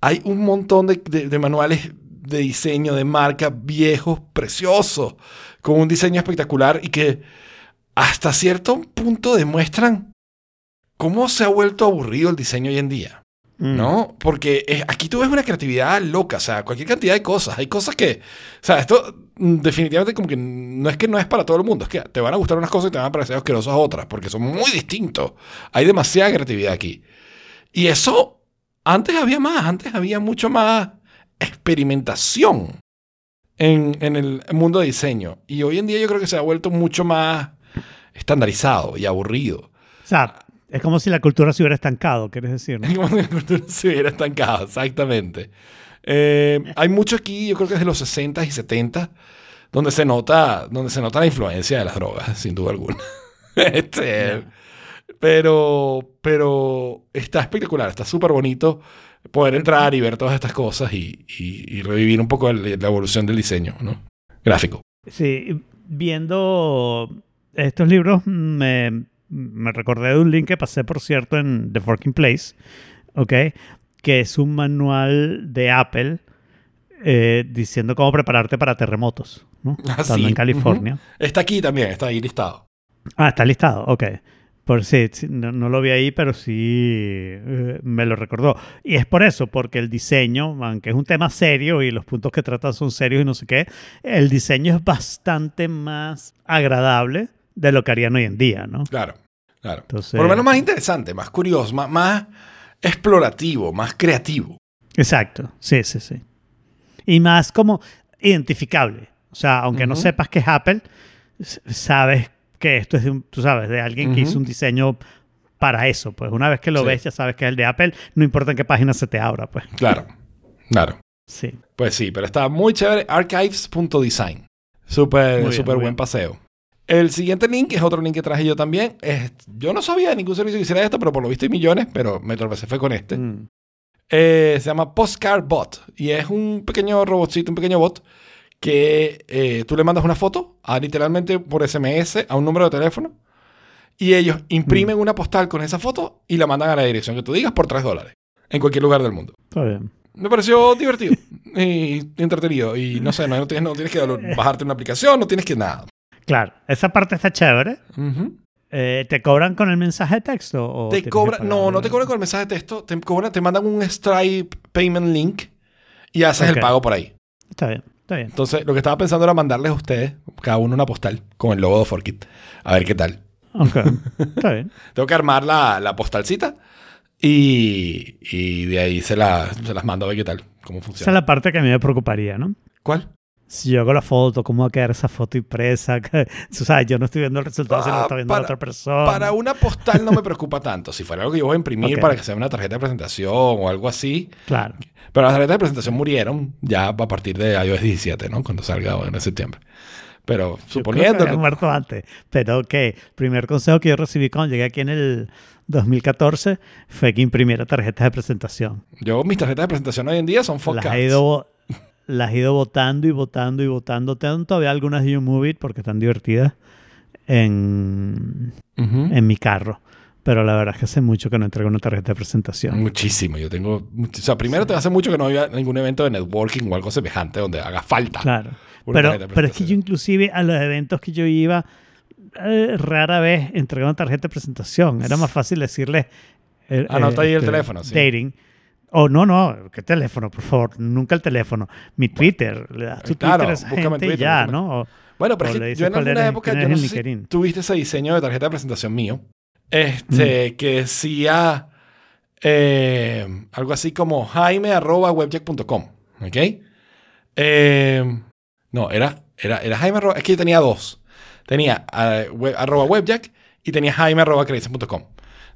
Hay un montón de, de- de manuales de diseño de marca viejos, preciosos, con un diseño espectacular y que hasta cierto punto demuestran cómo se ha vuelto aburrido el diseño hoy en día. Mm. ¿No? Porque aquí tú ves una creatividad loca, o sea, cualquier cantidad de cosas. Hay cosas que, o sea, esto definitivamente como que no es que no es para todo el mundo, es que te van a gustar unas cosas y te van a parecer asquerosas otras, porque son muy distintos. Hay demasiada creatividad aquí. Y eso, antes había más, antes había mucho más experimentación en, en el mundo de diseño. Y hoy en día yo creo que se ha vuelto mucho más estandarizado y aburrido. O sea, es como si la cultura se hubiera estancado, ¿quieres decir? ¿no? Es como si la cultura se hubiera estancado, exactamente. Eh, hay mucho aquí, yo creo que es de los 60 y 70, donde se nota, donde se nota la influencia de las drogas, sin duda alguna. Este, pero, pero está espectacular, está súper bonito poder entrar y ver todas estas cosas y, y- y revivir un poco el- la evolución del diseño, ¿no? Gráfico. Sí, viendo estos libros me, me recordé de un link que pasé, por cierto, en The Working Place, ¿ok? Que es un manual de Apple eh, diciendo cómo prepararte para terremotos, ¿no? Ah, Estando sí. en California. Está aquí también, está ahí listado. Ah, está listado, ok. Por sí, no, no lo vi ahí, pero sí eh, me lo recordó. Y es por eso, porque el diseño, aunque es un tema serio y los puntos que trata son serios y no sé qué, el diseño es bastante más agradable de lo que harían hoy en día, ¿no? Claro, claro. Entonces- Por lo menos más interesante, más curioso, más, más explorativo, más creativo. Exacto, sí, sí, sí. Y más como identificable. O sea, aunque no sepas que es Apple, sabes que esto es de un, tú sabes, de alguien que hizo un diseño para eso. Pues una vez que lo Sí. ves, ya sabes que es el de Apple, no importa en qué página se te abra, pues. Claro, claro. Sí. Pues sí, pero está muy chévere. Archives.design. Súper, súper buen bien. paseo. El siguiente link es otro link que traje yo también. Es- yo no sabía de ningún servicio que hiciera esto, pero por lo visto hay millones, pero me tropecé fue con este. Mm. Eh, se llama Postcard Bot y es un pequeño robotcito, un pequeño bot que eh, tú le mandas una foto a, literalmente por SMS a un número de teléfono y ellos imprimen Mm. una postal con esa foto y la mandan a la dirección que tú digas por 3 dólares en cualquier lugar del mundo. Está bien. Me pareció divertido y entretenido y no sé, no, no tienes, no tienes que bajarte una aplicación, no tienes que nada. Claro, esa parte está chévere. Eh, ¿Te cobran con el mensaje de texto? O Te cobra, no, no te cobran con el mensaje de texto, te cobran, te mandan un Stripe Payment Link y haces el pago por ahí. Está bien, está bien. Entonces, lo que estaba pensando era mandarles a ustedes, cada uno una postal con el logo de Forkit. A ver qué tal. Ok, está bien. Tengo que armar la, la postalcita y, y de ahí se, la- se las mando a ver qué tal, cómo Esa es funciona. la parte que a mí me preocuparía, ¿no? ¿Cuál? Si yo hago la foto, ¿cómo va a quedar esa foto impresa? Tú sabes, yo no estoy viendo el resultado, sino Ah, está viendo la para- otra persona. Para una postal no me preocupa tanto. Si fuera algo que yo voy a imprimir Ok. para que sea una tarjeta de presentación o algo así. Claro. Pero las tarjetas de presentación murieron ya a partir de iOS 17, ¿no? Cuando salga ahora en septiembre. Pero Yo creo suponiendo que que... muerto antes. Pero ok, primer consejo que yo recibí cuando llegué aquí en el 2014 fue que imprimiera tarjetas de presentación. Yo, mis tarjetas de presentación hoy en día son Las Forecast. he ido las he ido votando y votando y votando. Tengo todavía algunas de It porque están divertidas en, en mi carro. Pero la verdad es que hace mucho que no entrego una tarjeta de presentación. Muchísimo. Yo tengo... O sea, primero te hace mucho que no había ningún evento de networking o algo semejante donde haga falta. Claro. Pero, pero es que yo inclusive a los eventos que yo iba, eh, rara vez entregaba una tarjeta de presentación. Era más fácil decirle... eh, Anota ahí el este, teléfono, sí. Dating. O no, no, ¿qué teléfono? Por favor, nunca el teléfono. Mi Twitter, le das tu claro, Twitter a esa y Twitter, ya, búscame. ¿no? O- Bueno, pero es que yo en alguna época, yo no sé si tuviste ese diseño de tarjeta de presentación mío, este, que decía eh, algo así como jaime.webjack.com, ¿ok? Eh, no, era, era, era jaime arroba- es que yo tenía dos. Tenía eh, web- arroba webjack y tenía jaime arroba.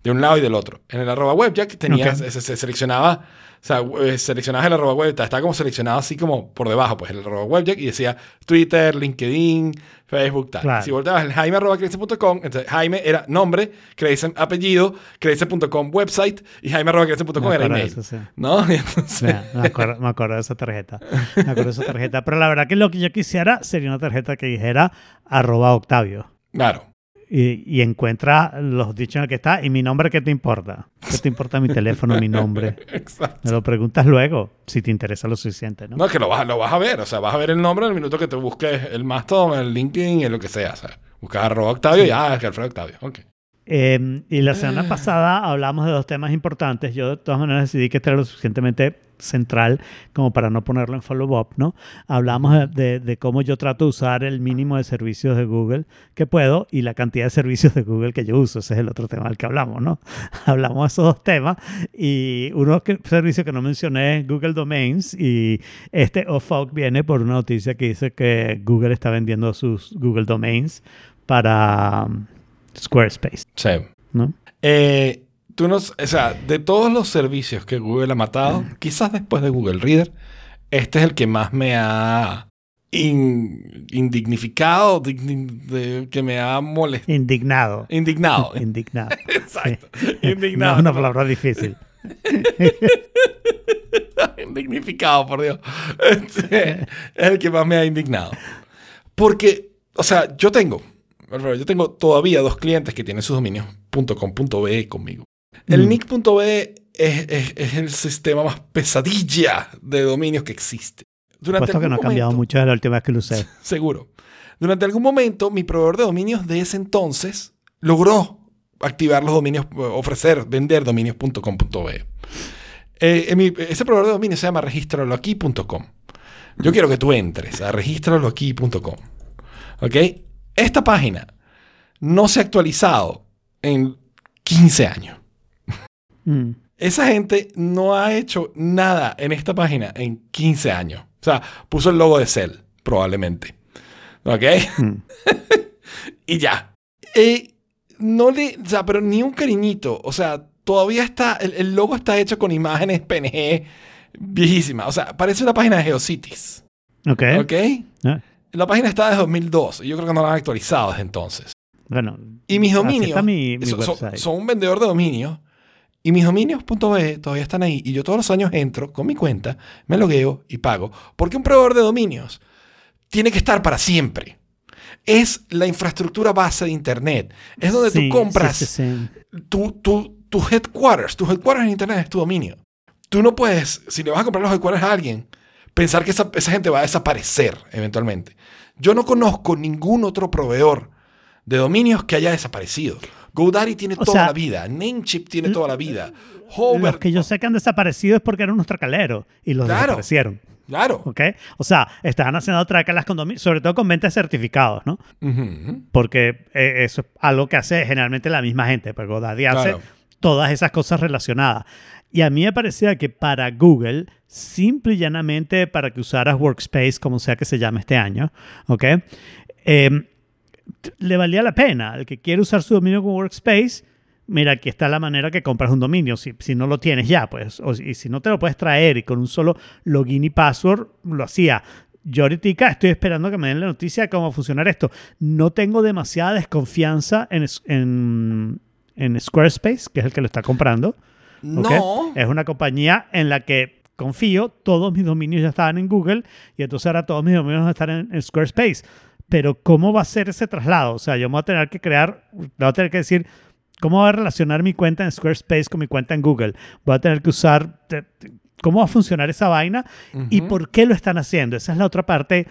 De un lado y del otro. En el arroba webjack tenía, Ok. se, se- se seleccionaba, o sea, eh, seleccionabas el arroba webjack, estaba como seleccionado así como por debajo, pues el arroba webjack y decía Twitter, LinkedIn, Facebook, tal. Claro. Si volteabas el jaime arroba crazy.com, entonces Jaime era nombre, Crazy apellido, crazy.com website y jaime arroba Me era email. eso, sí. ¿No? Entonces, Ya, me, acuerdo, me acuerdo de esa tarjeta. Me acuerdo de esa tarjeta. Pero la verdad que lo que yo quisiera sería una tarjeta que dijera arroba Octavio. claro. Y, y encuentra los dichos en el que está. ¿Y mi nombre qué te importa? ¿Qué te importa mi teléfono, mi nombre? Exacto. Me lo preguntas luego, si te interesa lo suficiente, ¿no? No, es que lo vas, lo vas a ver. O sea, vas a ver el nombre en el minuto que te busques el Mastodon, el LinkedIn, en lo que sea. O sea, buscas arroba Octavio y ah, es que Alfredo Octavio. Ok. Eh, y la semana pasada hablamos de dos temas importantes. Yo de todas maneras decidí que este era lo suficientemente central como para no ponerlo en follow-up, ¿no? Hablamos de, de- de cómo yo trato de usar el mínimo de servicios de Google que puedo y la cantidad de servicios de Google que yo uso. Ese es el otro tema del que hablamos, ¿no? hablamos de esos dos temas y uno que, servicio que no mencioné es Google Domains y este OFOC viene por una noticia que dice que Google está vendiendo sus Google Domains para um, Squarespace, Sí. ¿no? Eh, tú no, o sea, de todos los servicios que Google ha matado, quizás después de Google Reader, este es el que más me ha in- indignificado, de- que me ha molestado. Indignado. Indignado. Indignado. Exacto. Indignado. No, una palabra difícil. Indignificado, por Dios. Este, es el que más me ha indignado. Porque, o sea, yo tengo, yo tengo todavía dos clientes que tienen sus dominios .com.be conmigo. El Mm. nick.be es, es- es el sistema más pesadilla de dominios que existe. Durante Puesto que no ha cambiado mucho desde la última vez que lo usé. Seguro. Durante algún momento, mi proveedor de dominios de ese entonces logró activar los dominios, ofrecer, vender dominios.com.be. Eh, mi- ese proveedor de dominios se llama registraloaquí.com. Yo quiero que tú entres a registraloaquí.com. ¿Ok? Esta página no se ha actualizado en 15 años. Mm. Esa gente no ha hecho nada en esta página en 15 años. O sea, puso el logo de Cell, probablemente. ¿Ok? Mm. y ya. Eh, no le, o sea, pero ni un cariñito. O sea, todavía está, el, el logo está hecho con imágenes PNG viejísimas. O sea, parece una página de GeoCities. Ok. ¿Ok? Ah, La página está desde 2002 y yo creo que no la han actualizado desde entonces. Bueno. Y mis dominios mi, mi son, son- website. son un vendedor de dominios. Y mis dominios.be todavía están ahí. Y yo todos los años entro con mi cuenta, me logueo y pago. Porque un proveedor de dominios tiene que estar para siempre. Es la infraestructura base de Internet. Es donde Sí, tú compras sí, sí, sí. tu, tu, tu headquarters. Tu headquarters en Internet es tu dominio. Tú no puedes, si le vas a comprar los headquarters a alguien, pensar que esa, esa gente va a desaparecer eventualmente. Yo no conozco ningún otro proveedor de dominios que haya desaparecido. GoDaddy tiene O toda sea, la vida. Namecheap tiene toda la vida. Los Hover. que yo sé que han desaparecido es porque eran unos tracaleros y los Claro. desaparecieron. Claro. ¿Ok? O sea, estaban haciendo trácalas con domi- sobre todo con ventas certificados, ¿no? Porque eh, eso es algo que hace generalmente la misma gente, pero GoDaddy hace todas esas cosas relacionadas. Y a mí me parecía que para Google, simple y llanamente para que usaras Workspace, como sea que se llame este año, ¿ok? Em, le valía la pena. El que quiere usar su dominio con Workspace, mira, aquí está la manera que compras un dominio. Si, no lo tienes ya, pues, y si no te lo puedes traer y con un solo login y password, lo hacía. Yo ahorita estoy esperando que me den la noticia de cómo va a funcionar esto. No tengo demasiada desconfianza en, en, en Squarespace, que es el que lo está comprando. No. Es una compañía en la que confío, todos mis dominios ya estaban en Google y entonces ahora todos mis dominios van a estar en, en Squarespace. Pero ¿cómo va a ser ese traslado? O sea, yo me voy a tener que crear, voy a tener que decir, ¿cómo voy a relacionar mi cuenta en Squarespace con mi cuenta en Google? Voy a tener que usar, ¿cómo va a funcionar esa vaina? ¿Y por qué lo están haciendo? Esa es la otra parte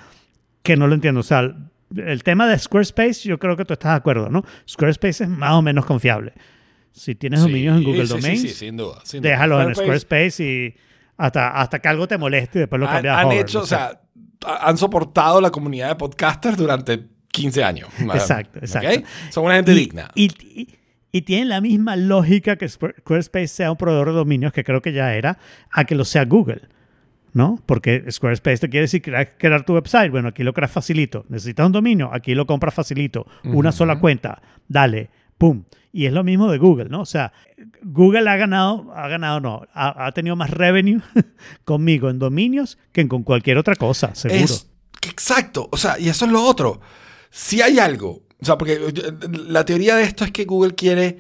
que no lo entiendo. O sea, el tema de Squarespace, yo creo que tú estás de acuerdo, ¿no? Squarespace es más o menos confiable. Si tienes dominios en Sí, Google sí, sí, Domains, sí, sin duda. sin duda. déjalos en Squarespace Squarespace y hasta, hasta que algo te moleste y después lo han, cambias a han Hover, hecho, o sea, ha- han soportado la comunidad de podcasters durante 15 años. Exacto, exacto. Son una gente y, digna. Y, y- y tienen la misma lógica que Square- Squarespace sea un proveedor de dominios, que creo que ya era, a que lo sea Google. ¿No? Porque Squarespace te quiere decir crear, crear tu website. Bueno, aquí lo creas facilito. Necesitas un dominio, aquí lo compras facilito. Una sola cuenta. Dale. Pum. Y es lo mismo de Google, ¿no? O sea, Google ha ganado, ha ganado, no, ha, ha tenido más revenue conmigo en dominios que en con cualquier otra cosa, seguro. Es- exacto. O sea, y eso es lo otro. Si hay algo, o sea, porque la teoría de esto es que Google quiere,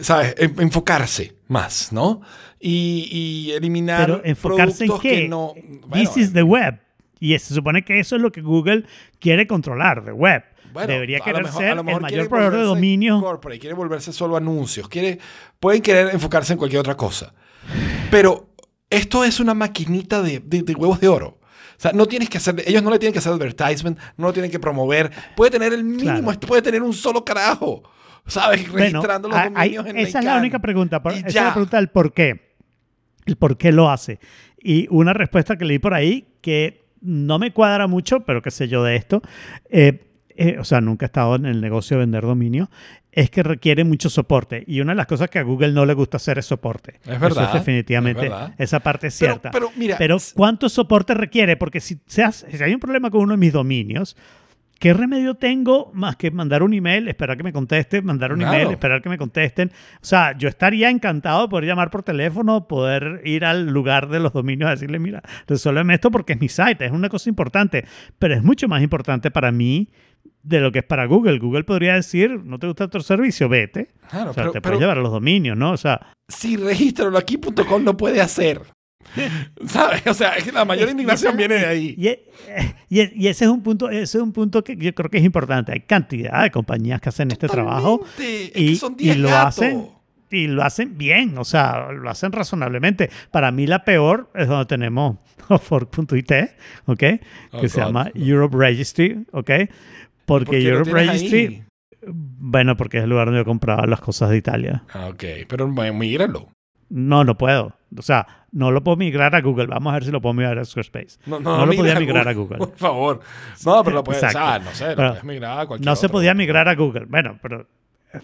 ¿sabes?, En- enfocarse más, ¿no? Y, y eliminar Pero enfocarse en qué? que no. This bueno, is the web. Y se supone que eso es lo que Google quiere controlar, de web. Bueno, Debería a lo querer mejor- a ser el mayor proveedor de dominio. corporate, quiere volverse solo anuncios. Quiere, pueden querer enfocarse en cualquier otra cosa. Pero esto es una maquinita de, de- de huevos de oro. O sea, no tienes que hacer, ellos no le tienen que hacer advertisement, no lo tienen que promover. Puede tener el mínimo, Claro. puede tener un solo carajo. ¿sabes? Bueno, Registrando los hay- hay- dominios en esa es la única pregunta. por- esa es la pregunta del por qué. El por qué lo hace. Y una respuesta que leí por ahí que no me cuadra mucho, pero qué sé yo de esto. eh, eh, o sea, nunca he estado en el negocio de vender dominio. Es que requiere mucho soporte. Y una de las cosas que a Google no le gusta hacer es soporte. Es verdad, Eso es definitivamente. es verdad. esa parte es cierta. pero mira, Pero ¿cuánto soporte requiere? Porque si, se hace- si hay un problema con uno de mis dominios, ¿qué remedio tengo más que mandar un email, esperar que me conteste, mandar un Claro. email, esperar que me contesten? O sea, yo estaría encantado de poder llamar por teléfono, poder ir al lugar de los dominios a decirle, mira, resuélveme esto porque es mi site, es una cosa importante, pero es mucho más importante para mí de lo que es para Google. Google podría decir, no te gusta otro servicio, vete. Claro, o sea, pero, te pero puedes llevar a los dominios, ¿no? O sea, si registralo aquí.com no puede hacer. ¿Sabes? O sea, es que la mayor indignación viene de ahí. Y, y y ese es un punto, ese es un punto que yo creo que es importante. Hay cantidad de compañías que hacen este trabajo. Es y, que son y 10 lo gatos. hacen y lo hacen bien, o sea, lo hacen razonablemente. Para mí la peor es donde tenemos fork.it, ¿ok? Que Oh, se God. llama Europe Registry, ¿ok? Porque ¿Por qué Europe Registry, ahí? bueno, porque es el lugar donde yo compraba las cosas de Italia. Ah, ok, pero míralo. No, no puedo. O sea, no lo puedo migrar a Google. Vamos a ver si lo puedo migrar a Squarespace. No, No no, lo podía migrar a Google. Por favor. No, pero lo puedes, Exacto. ah, no sé, lo puedes migrar a cualquier No se otro. podía migrar a Google. Bueno, pero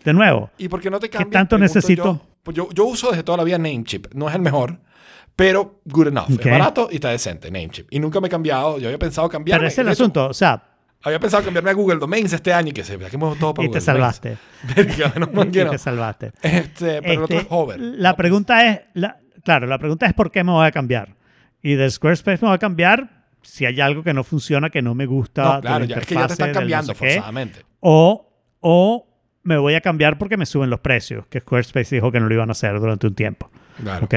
de nuevo, ¿Y por qué no te cambias? tanto Pregunto necesito? Yo, Pues yo, yo uso desde toda la vida Namecheap. No es el mejor, pero good enough. Ok. Es barato y está decente, Namecheap. Y nunca me he cambiado. Yo había pensado cambiarme. pero es el asunto. O sea, Había pensado cambiarme a Google Domains este año y que se que todo para y te Google salvaste. Domains. Verga, menos mal que Y te salvaste. Este, pero el otro Este, es Hover. La pregunta es, la- claro, la pregunta es por qué me voy a cambiar. Y de Squarespace me voy a cambiar si hay algo que no funciona, que no me gusta. No, de claro, la ya, es que ya te están no cambiando qué. forzadamente. O, o me voy a cambiar porque me suben los precios, que Squarespace dijo que no lo iban a hacer durante un tiempo. Claro. ¿ok?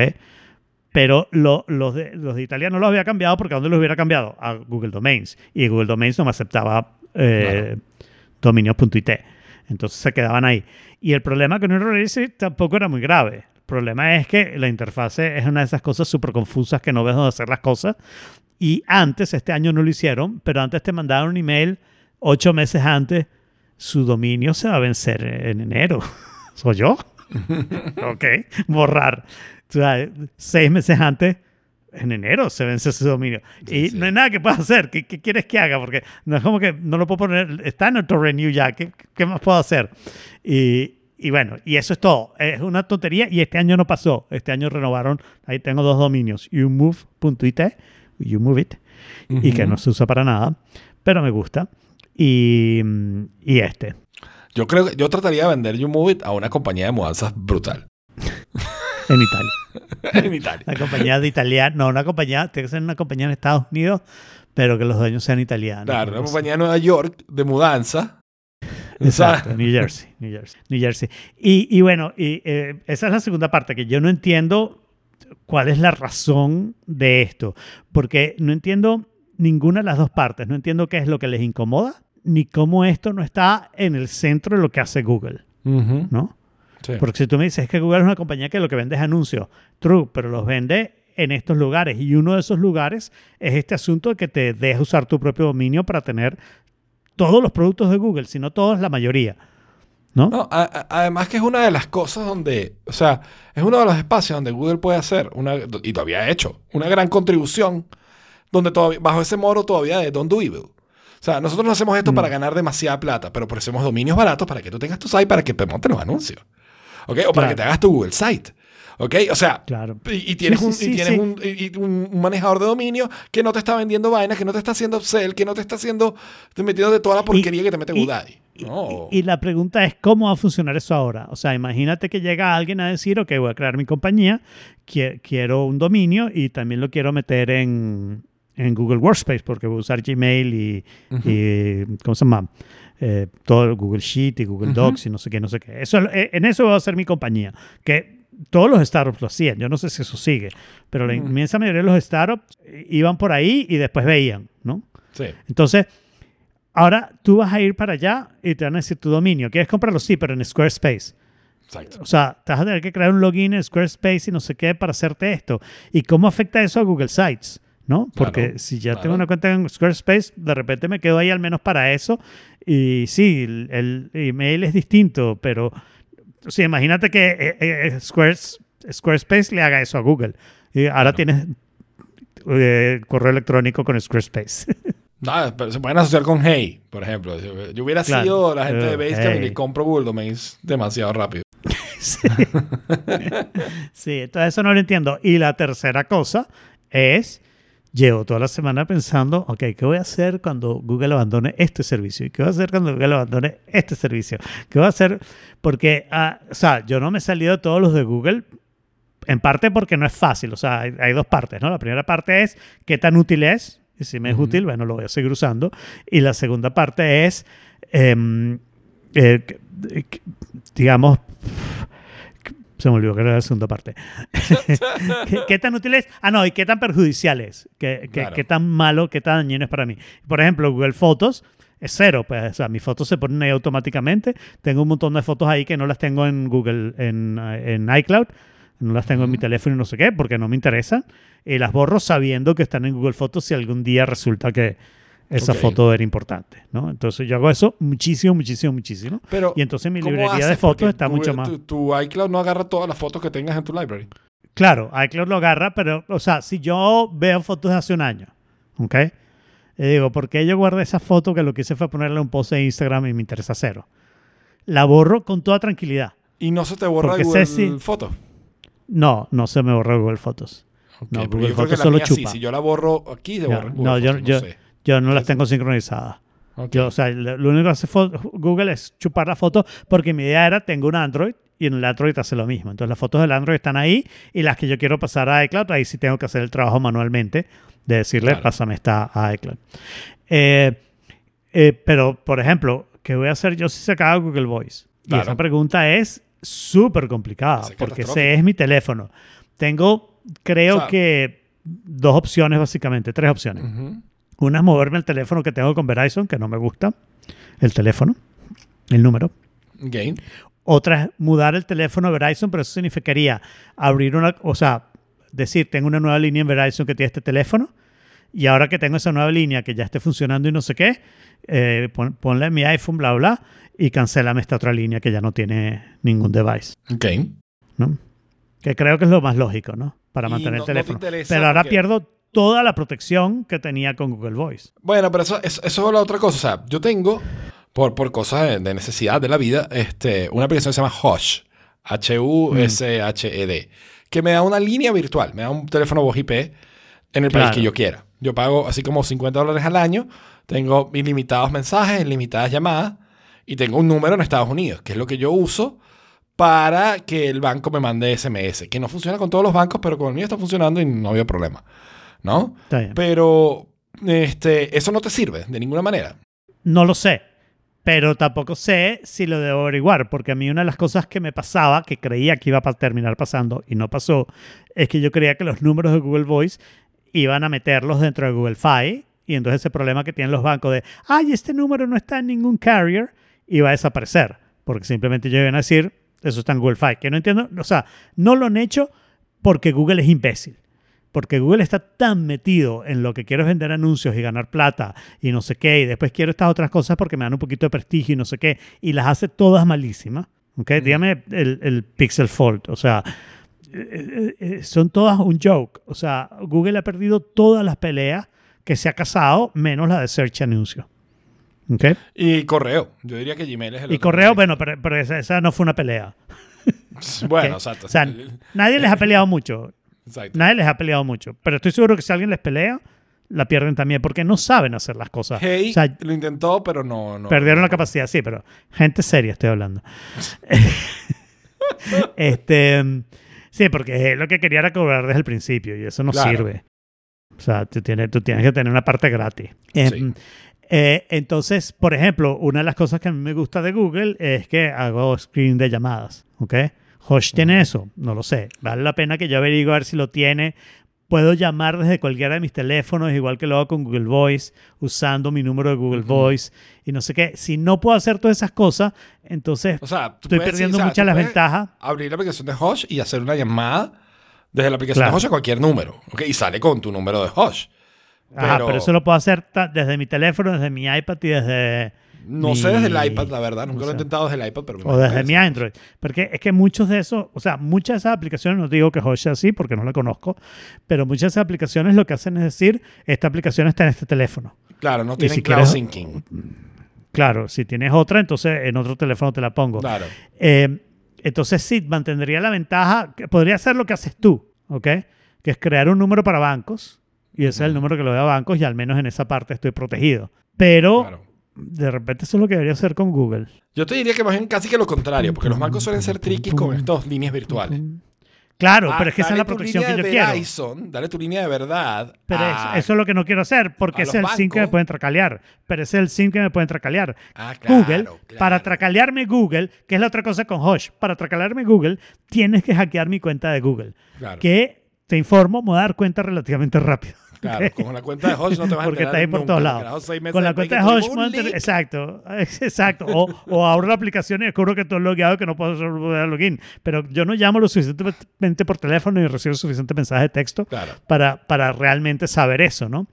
Pero lo- los, de, los de Italia no los había cambiado porque ¿a dónde los hubiera cambiado? A Google Domains. Y Google Domains no me aceptaba eh, dominios.it. Entonces se quedaban ahí. Y el problema con Registry tampoco era muy grave. El problema es que la interfase es una de esas cosas súper confusas que no ves dónde hacer las cosas. Y antes, este año no lo hicieron, pero antes te mandaron un email ocho meses antes. Su dominio se va a vencer en enero. ¿Soy yo? ok, borrar. O sea, seis meses antes, en enero se vence su dominio. y sí. no hay nada que pueda hacer. ¿Qué, qué quieres que haga? Porque no es como que no lo puedo poner, está en otro renew ya. ¿Qué, qué más puedo hacer? Y, y bueno, y eso es todo. Es una tontería y este año no pasó. Este año renovaron, ahí tengo dos dominios, umove.it, umove.it, y que no se usa para nada, pero me gusta. Y, y este. Yo creo que yo trataría de vender YouMoveit a una compañía de mudanzas brutal. En Italia. en Italia. Una compañía de italiana, no, una compañía, tiene que ser una compañía en Estados Unidos, pero que los dueños sean italianos. Claro, una compañía de Nueva York de mudanza. Exacto, New Jersey, New Jersey, New Jersey. Y, y bueno, y, eh, esa es la segunda parte, que yo no entiendo cuál es la razón de esto, porque no entiendo ninguna de las dos partes, no entiendo qué es lo que les incomoda, ni cómo esto no está en el centro de lo que hace Google, ¿no? Sí. Porque si tú me dices que Google es una compañía que lo que vende es anuncios, true, pero los vende en estos lugares. Y uno de esos lugares es este asunto de que te deja usar tu propio dominio para tener todos los productos de Google, si no todos, la mayoría. ¿No? No, a- a- además que es una de las cosas donde, o sea, es uno de los espacios donde Google puede hacer, una, y todavía ha hecho, una gran contribución, donde todavía, bajo ese moro todavía de Don't Do Evil. O sea, nosotros no hacemos esto para ganar demasiada plata, pero ofrecemos dominios baratos para que tú tengas tu site para que te monten los anuncios. ¿Ok? O para que te hagas tu Google Site. ¿Ok? O sea, Claro. y, y tienes, Sí, un, sí, y tienes sí. un, y- un- manejador de dominio que no te está vendiendo vainas, que no te está haciendo upsell, que no te está haciendo, te metiendo de toda la porquería que te mete GoDaddy. No. Y, la pregunta es, ¿cómo va a funcionar eso ahora? O sea, imagínate que llega alguien a decir, ok, voy a crear mi compañía, qui- quiero un dominio y también lo quiero meter en, en Google Workspace porque voy a usar Gmail y, y, ¿cómo se llama? Eh, todo Google Sheet y Google Docs y no sé qué, no sé qué. Eso, eh, en eso va a ser mi compañía. Que todos los startups lo hacían. Yo no sé si eso sigue, pero la inmensa mayoría de los startups iban por ahí y después veían, ¿no? Sí. Entonces, ahora tú vas a ir para allá y te van a decir tu dominio. ¿Quieres comprarlo? Sí, pero en Squarespace. Exacto. O sea, te vas a tener que crear un login en Squarespace y no sé qué para hacerte esto. ¿Y cómo afecta eso a Google Sites? ¿No? Porque si ya claro. tengo una cuenta en Squarespace, de repente me quedo ahí al menos para eso. Y sí, el, el email es distinto, pero sí, imagínate que eh, eh, Squares- Squarespace le haga eso a Google. Y ahora tienes eh, correo electrónico con Squarespace. Nada, pero se pueden asociar con Hey, por ejemplo. Yo, hubiera Claro. sido la gente de Eh, Basecamp y Hey. le compro Google Domains demasiado rápido. Sí. Sí, entonces eso no lo entiendo. Y la tercera cosa es, llevo toda la semana pensando, ok, ¿qué voy a hacer cuando Google abandone este servicio? ¿Y qué voy a hacer cuando Google abandone este servicio? ¿Qué voy a hacer? Porque, ah, o sea, yo no me he salido de todos los de Google, en parte porque no es fácil. O sea, hay, hay dos partes, ¿no? La primera parte es qué tan útil es. Y si me es Ujú. útil, bueno, lo voy a seguir usando. Y la segunda parte es, em, eh, que- digamos, se me olvidó que era la segunda parte. ¿Qué, qué tan útil es? Ah, no, y qué tan perjudicial es. ¿Qué, qué- Claro. qué tan malo, qué tan dañino es para mí? Por ejemplo, Google Fotos es cero. Pues, o sea, mis fotos se ponen ahí automáticamente. Tengo un montón de fotos ahí que no las tengo en Google, en, en iCloud. No las tengo en mi teléfono y no sé qué, porque no me interesan. Y las borro sabiendo que están en Google Fotos si algún día resulta que esa foto era importante, ¿no? Entonces yo hago eso muchísimo, muchísimo, muchísimo. Pero, Y entonces mi ¿cómo librería de fotos Porque está mucho más... Tu, tu iCloud no agarra todas las fotos que tengas en tu library. Claro, iCloud lo agarra, pero, o sea, si yo veo fotos de hace un año, ¿ok? Y digo, ¿por qué yo guardé esa foto que lo que hice fue ponerle un post en Instagram y me interesa cero? La borro con toda tranquilidad. Y no se te borra Porque Google si- Fotos. No, no se me borra Google Fotos. No, pero Google yo creo que la solo mía sí. chupa. Si yo la borro aquí, se borra en Google no, yo- Fotos, yo- sé. Yo no las tengo sincronizadas. Yo, o sea, lo único que hace Google es chupar la foto porque mi idea era, tengo un Android y en el Android hace lo mismo. Entonces las fotos del Android están ahí y las que yo quiero pasar a iCloud, ahí sí tengo que hacer el trabajo manualmente de decirle, Claro. pásame esta a iCloud. Eh, eh, pero, por ejemplo, ¿qué voy a hacer yo si se acaba Google Voice? Y Claro. esa pregunta es súper complicada es porque ese es mi teléfono. Tengo, creo O sea- que dos opciones básicamente, tres opciones. Una es moverme el teléfono que tengo con Verizon, que no me gusta. El teléfono, el número. Ok. Otra es mudar el teléfono a Verizon, pero eso significaría abrir una, o sea, decir, tengo una nueva línea en Verizon que tiene este teléfono. Y ahora que tengo esa nueva línea que ya esté funcionando y no sé qué, eh, pon- ponle en mi iPhone, bla, bla, y cancélame esta otra línea que ya no tiene ningún device, Ok. ¿no? Que creo que es lo más lógico, ¿no? Para mantener no- el no te teléfono. interesa pero ahora porque- pierdo toda la protección que tenía con Google Voice. Bueno, pero eso, eso, eso es la otra cosa. O sea, yo tengo, por, por cosas de, necesidad de la vida, este, una aplicación que se llama Hush. H-U-S-H-E-D. Que me da una línea virtual. Me da un teléfono voz IP en el país que yo quiera. Yo pago así como 50 dólares al año. Tengo ilimitados mensajes, ilimitadas llamadas. Y tengo un número en Estados Unidos, que es lo que yo uso para que el banco me mande SMS. Que no funciona con todos los bancos, pero con el mío está funcionando y no había problema. ¿No? Está bien. Pero este, eso no te sirve de ninguna manera. No lo sé, pero tampoco sé si lo debo averiguar, porque a mí una de las cosas que me pasaba, que creía que iba a terminar pasando y no pasó, es que yo creía que los números de Google Voice iban a meterlos dentro de Google Fi y entonces ese problema que tienen los bancos de, ay, este número no está en ningún carrier, iba a desaparecer, porque simplemente ellos iban a decir, eso está en Google Fi, que no entiendo, o sea, no lo han hecho porque Google es imbécil. Porque Google está tan metido en lo que quiero es vender anuncios y ganar plata y no sé qué, y después quiero estas otras cosas porque me dan un poquito de prestigio y no sé qué, y las hace todas malísimas. ¿ok? Dígame el, el Pixel Fold, o sea, eh, eh, eh, son todas un joke. O sea, Google ha perdido todas las peleas que se ha casado, menos la de Search Anuncio. ¿ok? Y correo. Yo diría que Gmail es el Y otro correo, bueno, pero, pero esa, esa no fue una pelea. Bueno, exacto. O sea, nadie les ha peleado mucho. Exacto. Nadie les ha peleado mucho. Pero estoy seguro que si alguien les pelea, la pierden también porque no saben hacer las cosas. Hey o sea, lo intentó, pero no. no perdieron no. la capacidad, sí, pero gente seria estoy hablando. este, sí, porque lo que quería era cobrar desde el principio y eso no Claro. sirve. O sea, tú tienes, tú tienes que tener una parte gratis. Em, Sí. eh, entonces, por ejemplo, una de las cosas que a mí me gusta de Google es que hago screen de llamadas. ¿Ok? Hosh tiene eso, no lo sé. Vale la pena que yo averigüe a ver si lo tiene. Puedo llamar desde cualquiera de mis teléfonos, igual que lo hago con Google Voice, usando mi número de Google. Voice y no sé qué. Si no puedo hacer todas esas cosas, entonces O sea, estoy perdiendo o sea, muchas tú las ventajas. Abrir la aplicación de Hush y hacer una llamada desde la aplicación Claro. de Hush a cualquier número. ¿ok? Y sale con tu número de Hush. Ajá, Pero- eso lo puedo hacer desde mi teléfono, desde mi iPad y desde... No sé desde el iPad, la verdad. Nunca lo he intentado desde el iPad, pero me O desde mi. Android. Porque es que muchos de esos, o sea, muchas de esas aplicaciones, no digo que Hosh así porque no la conozco, pero muchas de esas aplicaciones lo que hacen es decir, esta aplicación está en este teléfono. Claro, no tienen si cloud quieres- syncing. Claro, si tienes otra, entonces en otro teléfono te la pongo. Claro. Eh, entonces sí, mantendría la ventaja, que podría ser lo que haces tú, ¿ok? Que es crear un número para bancos, y ese es el número que lo veo a bancos, y al menos en esa parte estoy protegido. Pero Claro. De repente eso es lo que debería hacer con Google. Yo te diría que más bien casi que lo contrario, porque los bancos suelen ser tricky con estas líneas virtuales. Claro, Ah, pero es que esa es la protección que yo quiero. Verizon, dale tu línea de verdad. Pero a- eso, es lo que no quiero hacer, porque es el SIM que me bancos. pueden tracalear. Pero ese es el SIM que me pueden tracalear. Ah, claro, Google, claro. para tracalearme Google, que es la otra cosa con Hosh, para tracalearme Google, tienes que hackear mi cuenta de Google. Claro, Que te informo, me voy a dar cuenta relativamente rápido. Claro, con la cuenta de Hosh no te vas a Porque está ahí por nunca, todos lados. Con la cuenta de tener- leak. exacto, exacto. O, o abro la aplicación y descubro que todo es logueado que no puedo hacer login. Pero yo no llamo lo suficientemente por teléfono y recibo suficiente mensaje de texto Claro. para, para realmente saber eso, ¿no?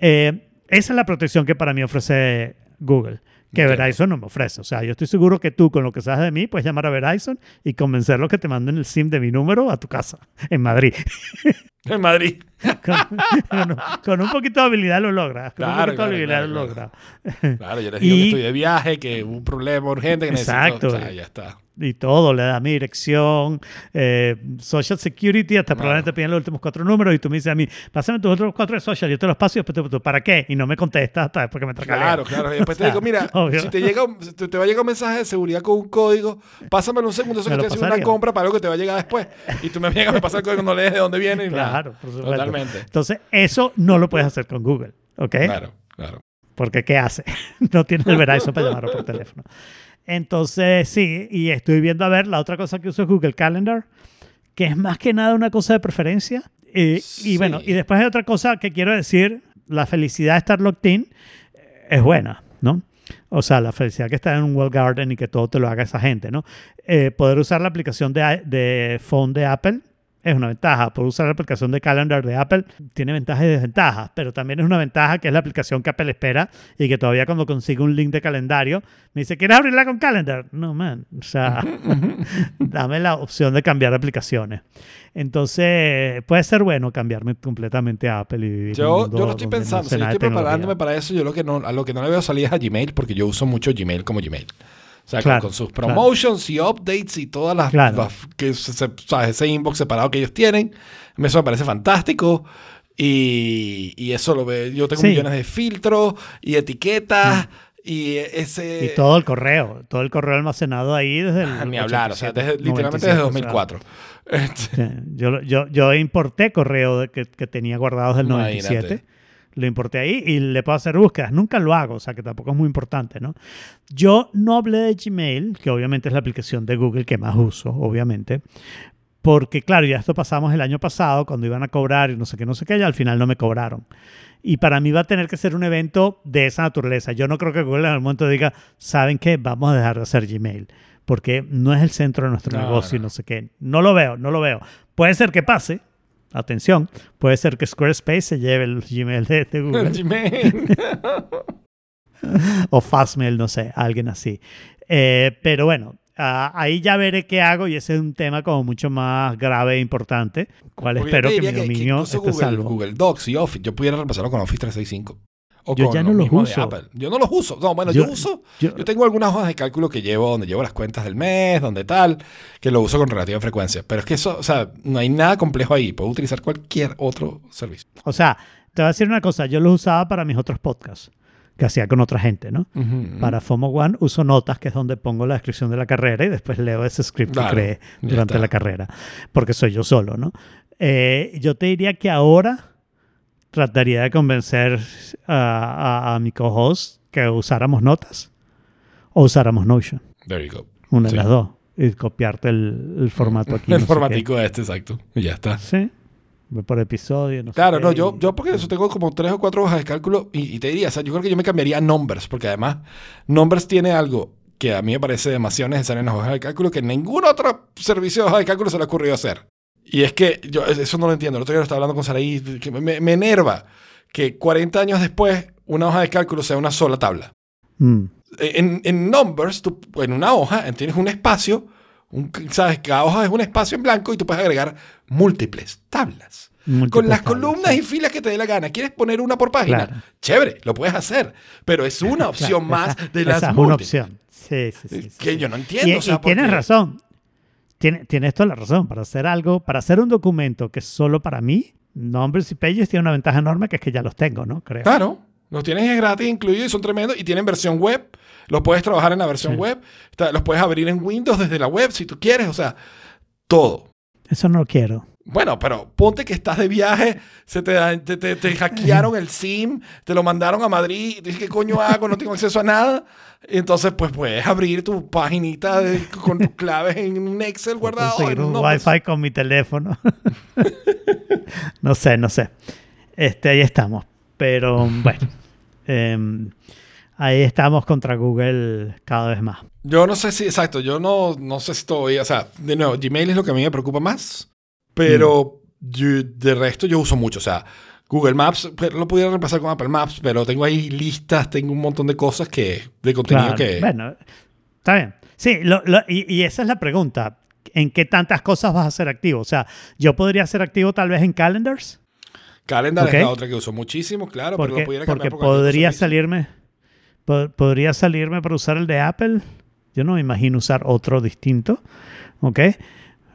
Eh, esa es la protección que para mí ofrece Google, que. Verizon no me ofrece. O sea, yo estoy seguro que tú, con lo que sabes de mí, puedes llamar a Verizon y convencerlos que te manden el SIM de mi número a tu casa en Madrid. En Madrid. con, con- con un poquito de habilidad lo logras. Con un Claro, poquito de habilidad claro, lo logras. Claro, yo les digo Y- que estoy de viaje, que hubo un problema urgente que necesito. Exacto. O sea, ya está. y todo, le das mi dirección, eh, Social Security, hasta probablemente te piden los últimos cuatro números y tú me dices a mí, pásame tus otros cuatro de Social, yo te los paso y después te ¿para qué? Y no me contestas hasta después que me tracaleas. Claro, claro. Y después te O sea, digo, mira, obvio. si te, llega, un- si te, va a llegar un mensaje de seguridad con un código, pásamelo un segundo, eso que estoy haciendo una compra para algo que te va a llegar después. Y tú me llegas, me pasa el código, no lees de dónde viene y nada. Claro, por supuesto. Totalmente. Entonces, eso no lo puedes hacer con Google, ¿ok? Claro, claro. Porque ¿qué hace? no tienes el Verizon para llamarlo por teléfono. Entonces, sí, y estoy viendo a ver, la otra cosa que uso es Google Calendar, que es más que nada una cosa de preferencia. Y, y Sí. bueno, y después hay otra cosa que quiero decir, la felicidad de estar locked in eh, es buena, ¿no? O sea, la felicidad que está en un wall garden y que todo te lo haga esa gente, ¿no? Eh, poder usar la aplicación de, de phone de Apple es una ventaja. Poder usar la aplicación de calendar de Apple tiene ventajas y desventajas, pero también es una ventaja que es la aplicación que Apple espera y que todavía cuando consigue un link de calendario me dice, ¿quieres abrirla con calendar? No, man. O sea, dame la opción de cambiar aplicaciones. Entonces, puede ser bueno cambiarme completamente a Apple y vivir Yo, yo lo estoy no pensando, sea, yo estoy preparándome para eso. Yo lo que no, a lo que no le veo salida es a Gmail, porque yo uso mucho Gmail como Gmail. O sea, con- Claro, con, sus claro. promotions y updates y todas las, Claro. las- que se- sabes, ese inbox separado que ellos tienen, eso me parece fantástico. Y, y eso lo veo. Yo tengo Sí. Mm. millones de filtros y etiquetas y ese. Y todo el correo, todo el correo almacenado ahí desde el. Ah, ni hablar, o sea, 87, desde- literalmente desde 97, o sea, 2004. Este, Yo, yo, yo importé correo que, que tenía guardados del Imagínate. 97. Lo importé ahí y le puedo hacer búsquedas. Nunca lo hago, o sea que tampoco es muy importante, ¿no? Yo no hablé de Gmail, que obviamente es la aplicación de Google que más uso, obviamente. Porque, claro, ya esto pasamos el año pasado, cuando iban a cobrar y no sé qué, no sé qué, y al final no me cobraron. Y para mí va a tener que ser un evento de esa naturaleza. Yo no creo que Google en el momento diga, ¿saben qué? Vamos a dejar de hacer Gmail. Porque no es el centro de nuestro No, negocio y no. no sé qué. No lo veo, no lo veo. Puede ser que pase. Atención, puede ser que Squarespace se lleve el Gmail de, de Google Gmail. o Fastmail, no sé, alguien así. Eh, pero bueno, ah, ahí ya veré qué hago y ese es un tema como mucho más grave e importante, cual Porque espero que mi dominio esté Google, salvo. Google Docs y Office, yo pudiera reemplazarlo con Office 365. O Yo con ya no los de uso. Apple. Yo no los uso. No, bueno, yo, Yo- uso. yo- Yo tengo algunas hojas de cálculo que llevo, donde llevo las cuentas del mes, donde tal, que lo uso con relativa frecuencia. Pero es que eso, o sea, no hay nada complejo ahí. Puedo utilizar cualquier otro servicio. O sea, te voy a decir una cosa, yo los usaba para mis otros podcasts que hacía con otra gente, ¿no? Para FOMO One uso notas, que es donde pongo la descripción de la carrera y después leo ese script Claro, que creé durante la carrera, porque soy yo solo, ¿no? Eh, yo te diría que ahora trataría de convencer a, a- a mi co-host que usáramos notas o usáramos Notion, There you go. una Sí. de las dos, y copiarte el, el formato aquí. El no formatico este, exacto. Y ya está. Sí, por episodio, no sé Claro, qué, no, yo, yo porque eso tengo como tres o cuatro hojas de cálculo y, y te diría, o sea, yo creo que yo me cambiaría a Numbers, porque además Numbers tiene algo que a mí me parece demasiado necesario en las hojas de cálculo que ningún otro servicio de hojas de cálculo se le ha ocurrido hacer. Y es que yo eso no lo entiendo. El otro día lo estaba hablando con Saraí, que me, me enerva que 40 años después una hoja de cálculo sea una sola tabla. Mm. En, en Numbers, tú, en una hoja tienes un espacio, un- ¿sabes? Cada hoja es un espacio en blanco y tú puedes agregar múltiples tablas. Con las tablas, columnas sí. y filas que te dé la gana. ¿Quieres poner una por página? Claro. Chévere, lo puedes hacer. Pero es una opción Claro, más esa- de las Esa es una opción. Sí, sí, sí. Que sí. yo no entiendo. Y, o sea, y tienes porque- razón. Tiene- Tienes toda la razón. Para hacer algo, para hacer un documento que es solo para mí, Numbers y Pages tiene una ventaja enorme que es que ya los tengo, ¿no? Creo. Claro, los tienes es gratis incluidos y son tremendos y tienen versión web. Los puedes trabajar en la versión Sí. web. Los puedes abrir en Windows desde la web si tú quieres. O sea, todo. Eso no lo quiero. Bueno, pero ponte que estás de viaje, se te, te, te- te hackearon el SIM, te lo mandaron a Madrid, y dices, ¿qué coño hago? No tengo acceso a nada. Entonces, pues puedes abrir tu paginita de- con tus claves en un Excel guardado. conseguir un no, pues, Wi-Fi con mi teléfono. no sé, no sé. Este, ahí estamos. Pero bueno, em, ahí estamos contra Google cada vez más. Yo no sé si, exacto, yo no, no sé si estoy, o sea, de nuevo, Gmail es lo que a mí me preocupa más, pero Mm. yo- de resto yo uso mucho, o sea, Google Maps pues, lo pudiera reemplazar con Apple Maps, pero tengo ahí listas, tengo un montón de cosas que, de contenido Claro, que... Bueno, está bien. Sí, lo- lo- y, y esa es la pregunta. ¿En qué tantas cosas vas a ser activo? O sea, yo podría ser activo tal vez en calendars, Calendar es la otra que uso muchísimo, claro, pero porque, lo pudiera porque cambiar por cualquier podría salirme, po- podría salirme para usar el de Apple. Yo no me imagino usar otro distinto. ¿Ok?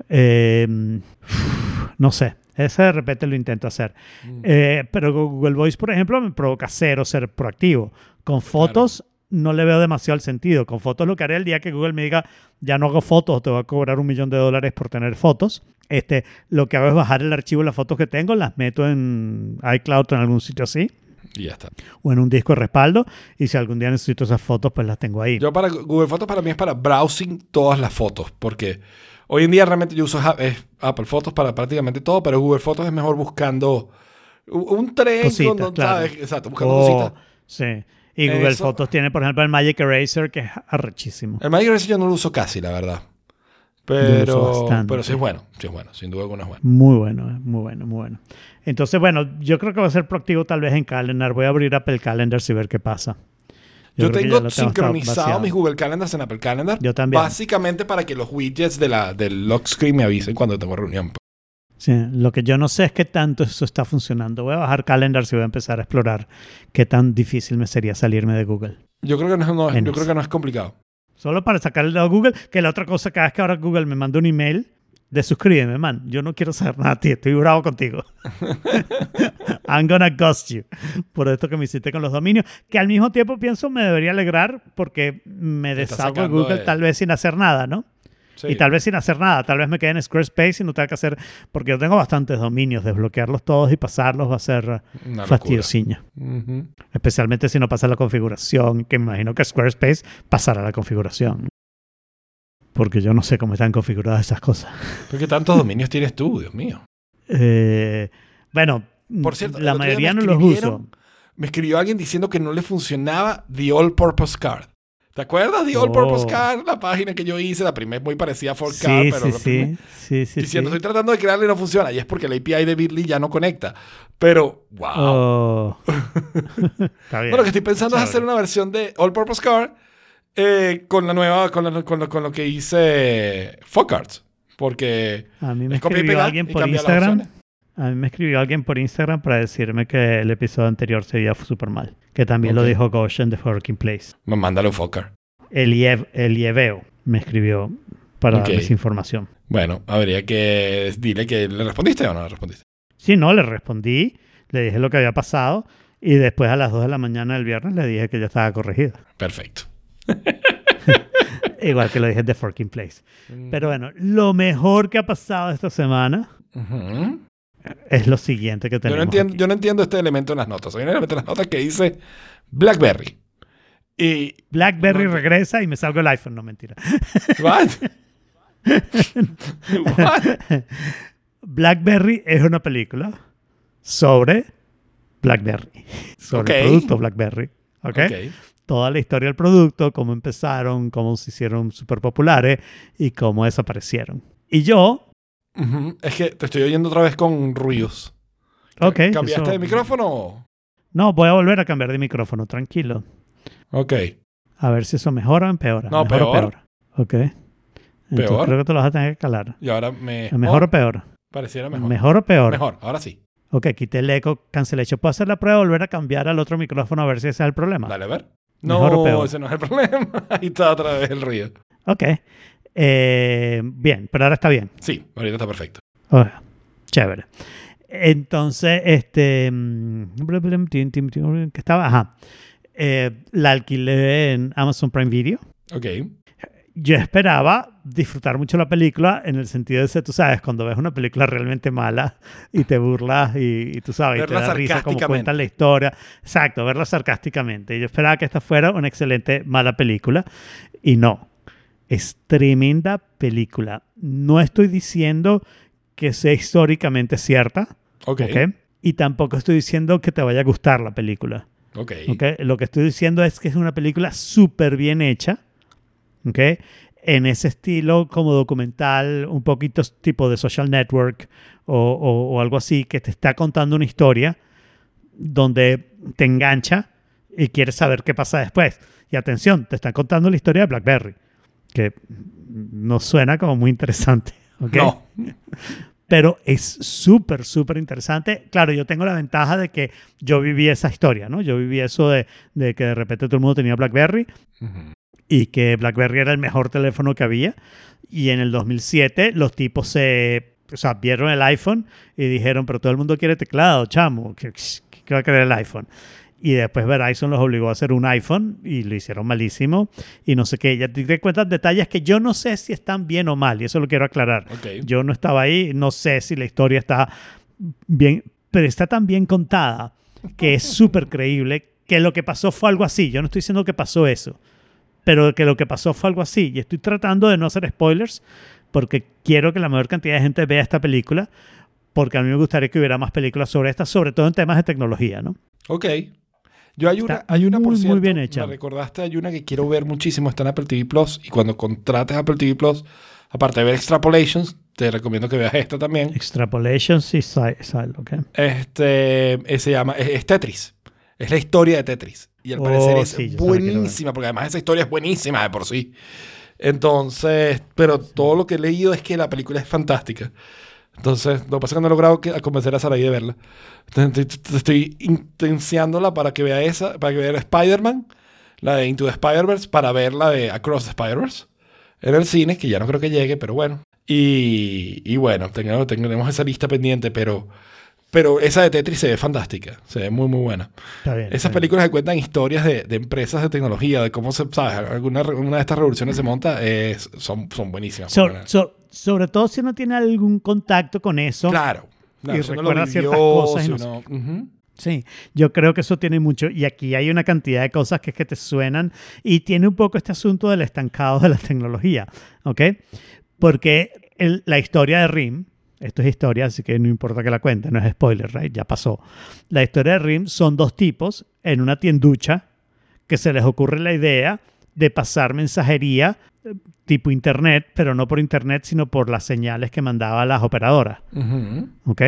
Eh, no sé. Ese de repente lo intento hacer. Mm. Eh, pero Google Voice, por ejemplo, me provoca cero ser proactivo. Con fotos no le veo demasiado el sentido. Con fotos lo que haré el día que Google me diga, ya no hago fotos, te voy a cobrar un millón de dólares por tener fotos. Este, lo que hago es bajar el archivo de las fotos que tengo, las meto en iCloud o en algún sitio así, Y ya está. o en un disco de respaldo. Y si algún día necesito esas fotos, pues las tengo ahí. Yo para Google Fotos para mí es para browsing todas las fotos, porque hoy en día realmente yo uso es Apple Fotos para prácticamente todo, pero Google Fotos es mejor buscando un tren, Cositas, claro. ¿sabes? Exacto, buscando Oh, cositas. sí. Y Google Eso- Fotos tiene, por ejemplo, el Magic Eraser, que es arrechísimo. El Magic Eraser yo no lo uso casi, la verdad. Pero, pero sí es bueno, sí es bueno, sin duda alguna es bueno. Muy bueno, eh, muy bueno, muy bueno. Entonces, bueno, yo creo que va a ser proactivo tal vez en Calendar. Voy a abrir Apple Calendar y ver qué pasa. Yo, tengo sincronizado mis Google Calendars en Apple Calendar. Yo también. Básicamente para que los widgets de la, del lock screen me avisen cuando tengo reunión. Sí, lo que yo no sé es qué tanto eso está funcionando. Voy a bajar Calendar y voy a empezar a explorar qué tan difícil me sería salirme de Google. Yo creo que no, es- no yo creo que no es complicado. Solo para sacarle de Google, que la otra cosa, cada vez que ahora Google me manda un email de suscríbeme, man, yo no quiero saber nada de ti, estoy bravo contigo. I'm gonna ghost you. Por esto que me hiciste con los dominios, que al mismo tiempo pienso me debería alegrar porque me deshago de Google de- tal vez sin hacer nada, ¿no? Sí. Y tal vez sin hacer nada, tal vez me quede en Squarespace y no tenga que hacer, porque yo tengo bastantes dominios, desbloquearlos todos y pasarlos va a ser locura. fastidiosiño. Ujú. Especialmente si no pasa la configuración, que me imagino que Squarespace pasará la configuración. Porque yo no sé cómo están configuradas esas cosas. ¿Pero qué tantos dominios tienes tú, Dios mío? Eh, bueno, Por cierto, la mayoría no los uso. Me escribió alguien diciendo que no le funcionaba The All Purpose Card. ¿Te acuerdas de All Oh. Purpose Card? La página que yo hice, la primera muy parecida a Folk Sí, Card, pero sí, la sí, primera- sí, sí, diciendo, sí. estoy tratando de crearle y no funciona. Y es porque la API de Bitly ya no conecta. Pero, wow. Oh. Está bien. Bueno, lo que estoy pensando es hacer una versión de All Purpose Card eh, con la nueva, con, la- con lo, con lo que hice Folk Cards. Porque A mí me es escribió alguien por Instagram. A mí me escribió alguien por Instagram para decirme que el episodio anterior se veía súper mal. Que también lo dijo Goshen de Working Place. Me mándale un Folk Card. Eliev, Elieveo me escribió para Ok. darles información. Bueno, habría que dile que le respondiste o no le respondiste. Sí, no, le respondí, le dije lo que había pasado y después a las 2 de la mañana del viernes le dije que ya estaba corregida. Perfecto. Igual que lo dije de Forking Place. Pero bueno, lo mejor que ha pasado esta semana es lo siguiente que yo, tenemos. no entiendo, aquí. yo no entiendo este elemento en las notas. Hay un elemento en las notas que dice BlackBerry. Y. BlackBerry No, regresa y me salgo el iPhone, no mentira. ¿What? What? BlackBerry es una película sobre BlackBerry, sobre el producto BlackBerry. ¿ok? Ok. Toda la historia del producto, cómo empezaron, cómo se hicieron súper populares y cómo desaparecieron. Y yo. Es que te estoy oyendo otra vez con ruidos. ok. ¿Cambiaste eso- de micrófono? No, voy a volver a cambiar de micrófono, tranquilo. Ok. A ver si eso mejora o empeora. No, mejor o peor. peor. Ok. Entonces Peor. creo que te lo vas a tener que calar. Y ahora me... ¿Mejor o peor? Pareciera mejor. ¿Mejor o peor? Mejor, ahora sí. Ok, quité el eco, cancellation. ¿Puedo hacer la prueba y volver a cambiar al otro micrófono a ver si ese es el problema? Dale a ver. ¿Mejor No, ese no es el problema. Ahí está otra vez el ruido. Ok. Eh, bien, pero ahora está bien. Sí, ahorita está perfecto. Chévere. Entonces, este. mm, ¿Qué estaba? Ajá. Eh, la alquilé en Amazon Prime Video. Ok. Yo esperaba disfrutar mucho la película en el sentido de tú sabes, cuando ves una película realmente mala y te burlas y, y tú sabes, y te Verla da risa como cuentan la historia. Exacto, verla sarcásticamente. Yo esperaba que esta fuera una excelente mala película y no. Es tremenda película. No estoy diciendo que sea históricamente cierta, Ok. ¿ok? Y tampoco estoy diciendo que te vaya a gustar la película. Ok. ¿ok? Lo que estoy diciendo es que es una película súper bien hecha, ¿ok? En ese estilo como documental, un poquito tipo de social network o, o- o algo así, que te está contando una historia donde te engancha y quieres saber qué pasa después. Y atención, te están contando la historia de BlackBerry, que no suena como muy interesante, ¿ok? No. pero es súper, súper interesante. Claro, yo tengo la ventaja de que yo viví esa historia, ¿no? Yo viví eso de, de que de repente todo el mundo tenía BlackBerry Ujú. Y que BlackBerry era el mejor teléfono que había. Y en el 2007 los tipos se, o sea, vieron el iPhone y dijeron, pero todo el mundo quiere teclado, chamo, ¿qué, qué va a querer el iPhone? Y después Verizon los obligó a hacer un iPhone y lo hicieron malísimo y no sé qué. Ya te cuentas detalles que yo no sé si están bien o mal y eso lo quiero aclarar. Ok. Yo no estaba ahí, no sé si la historia está bien, pero está tan bien contada que es súper creíble que lo que pasó fue algo así. Yo no estoy diciendo que pasó eso, pero que lo que pasó fue algo así. Y estoy tratando de no hacer spoilers porque quiero que la mayor cantidad de gente vea esta película, porque a mí me gustaría que hubiera más películas sobre esta, sobre todo en temas de tecnología, ¿no? Ok. Yo hay una, hay una por muy, bien hecha. Me recordaste, hay una que quiero ver muchísimo, está en Apple TV Plus. Y cuando contrates Apple TV Plus, aparte de ver Extrapolations, te recomiendo que veas esta también. Extrapolation, sí, sale, sale, ok. Este eh, se llama, es, es Tetris. Es la historia de Tetris. Y al Oh, parecer es sí, buenísima, porque además esa historia es buenísima de por sí. Entonces, pero todo lo que he leído es que la película es fantástica. Entonces, lo que pasa es que no he logrado que- convencer a Saraí de verla. Entonces, estoy, intenciándola para que vea esa, para que vea Spider-Man, la de Into the Spider-Verse, para ver la de Across the Spider-Verse en el cine, que ya no creo que llegue, pero bueno. Y, y bueno, tengamos, tenemos esa lista pendiente, pero, pero esa de Tetris se ve fantástica, se ve muy, muy buena. Está bien. Esas está bien. películas que cuentan historias de, de empresas de tecnología, de cómo se, ¿sabes? Alguna una de estas revoluciones se monta, es- son, son buenísimas. So- so- sobre todo si uno tiene algún contacto con eso. claro. claro, y si ciertas y no. Sí, yo creo que eso tiene mucho. Y aquí hay una cantidad de cosas que es que te suenan. Y tiene un poco este asunto del estancado de la tecnología. ¿Ok? Porque el- la historia de RIM, esto es historia, así que no importa que la cuente, no es spoiler, right? Ya pasó. La historia de RIM son dos tipos en una tienducha que se les ocurre la idea de pasar mensajería eh, tipo internet, pero no por internet, sino por las señales que mandaban las operadoras. ¿ok?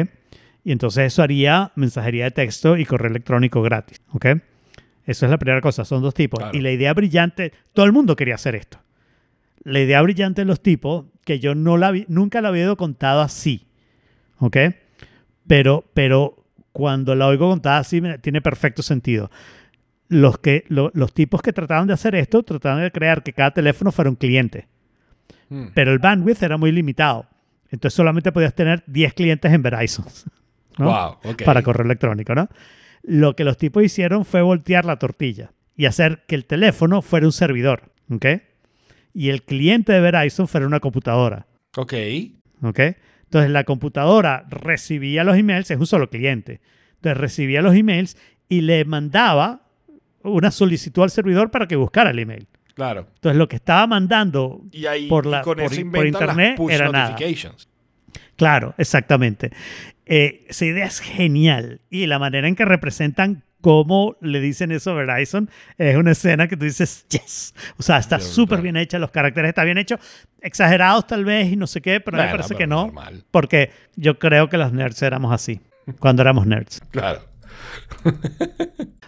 Y entonces eso haría mensajería de texto y correo electrónico gratis, ¿ok? Eso es la primera cosa, son dos tipos. Claro. Y la idea brillante, todo el mundo quería hacer esto. La idea brillante de los tipos, que yo no la vi- nunca la había oído contada así, ¿ok? Pero, pero cuando la oigo contada así, tiene perfecto sentido. Los, que, lo- los tipos que trataban de hacer esto, trataban de crear que cada teléfono fuera un cliente Mm. pero el bandwidth era muy limitado. Entonces solamente podías tener 10 clientes en Verizon ¿no? Wow, ok. para correo electrónico. ¿no? Lo que los tipos hicieron fue voltear la tortilla y hacer que el teléfono fuera un servidor. ¿ok? Y el cliente de Verizon fuera una computadora. Ok. ¿ok? Entonces la computadora recibía los emails, es un solo cliente. Entonces recibía los emails y le mandaba una solicitud al servidor para que buscara el email. Claro. Entonces lo que estaba mandando Y ahí Por la- y con por eso in- por inventan las internet push era nada. Claro, exactamente. Eh, esa idea es genial. Y la manera en que representan cómo le dicen eso a Verizon es una escena que tú dices, yes. O sea, está súper bien hecha, los caracteres están bien hechos, exagerados tal vez y no sé qué, pero a mí me parece que no. normal. Porque yo creo que los nerds éramos así, cuando éramos nerds. Claro.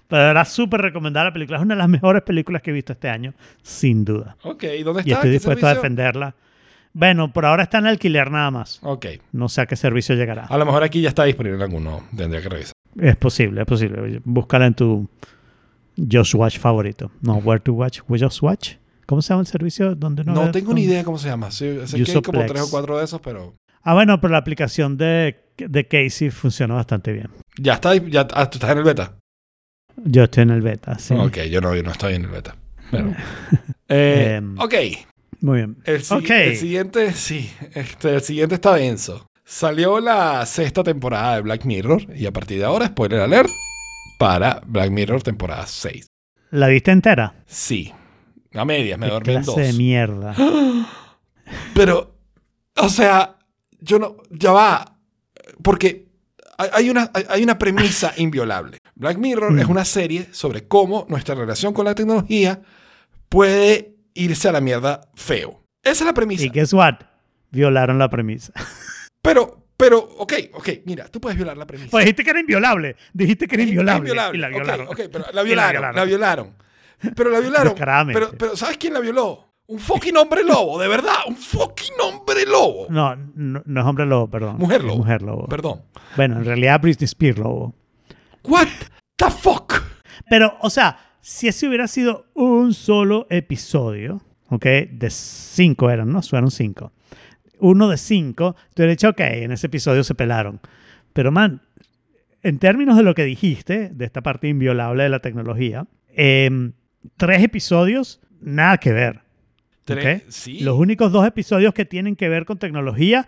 Pero era súper recomendada la película. Es una de las mejores películas que he visto este año, sin duda. Ok, ¿y dónde está? Y estoy ¿Qué dispuesto a defenderla. Bueno, por ahora está en alquiler nada más. Ok. No sé a qué servicio llegará. A lo mejor aquí ya está disponible alguno. Tendría que revisar. Es posible, es posible. Búscala en tu Just Watch favorito. No, Where to Watch. We Just Watch. ¿Cómo se llama el servicio? donde No, no, tengo ni idea cómo se llama. Sí, sé que hay como tres o cuatro de esos, pero... Ah, bueno, pero la aplicación de, de Casey funciona bastante bien. Ya está, ya, ah, tú estás en el beta. Yo estoy en el beta, sí. Ok, yo no, yo no estoy en el beta. Pero- Eh, Em, ok, Muy bien. el, si- Ok. el siguiente, sí, este, el siguiente está denso. Salió la sexta temporada de Black Mirror y a partir de ahora, spoiler alert, para Black Mirror temporada 6. ¿La viste entera? Sí, a medias, me dormí en dos. de mierda. Pero, o sea, yo no, ya va, porque hay- una, hay- hay una premisa inviolable. Black Mirror Mm. es una serie sobre cómo nuestra relación con la tecnología puede irse a la mierda feo. Esa es la premisa. Y guess what? Violaron la premisa. Pero, pero, ok, ok, mira, tú puedes violar la premisa. Pues dijiste que era inviolable. Dijiste que era inviolable. inviolable. Y la violaron. ok, pero Y la violaron, violaron. la violaron. Pero la violaron. Pero, pero, ¿sabes quién la violó? Un fucking hombre lobo, de verdad, un fucking hombre lobo. No, no, no es hombre lobo, perdón. Mujer lobo. Mujer lobo. Perdón. Bueno, en realidad Britney Spears lobo. What the fuck? Pero, o sea, si ese hubiera sido un solo episodio, ¿ok? De cinco eran, ¿no? Fueron cinco. Uno de cinco, te hubiera dicho, ok, en ese episodio se pelaron. Pero, man, en términos de lo que dijiste, de esta parte inviolable de la tecnología, em, tres episodios, nada que ver. Tres- ¿ok? sí. Los únicos dos episodios que tienen que ver con tecnología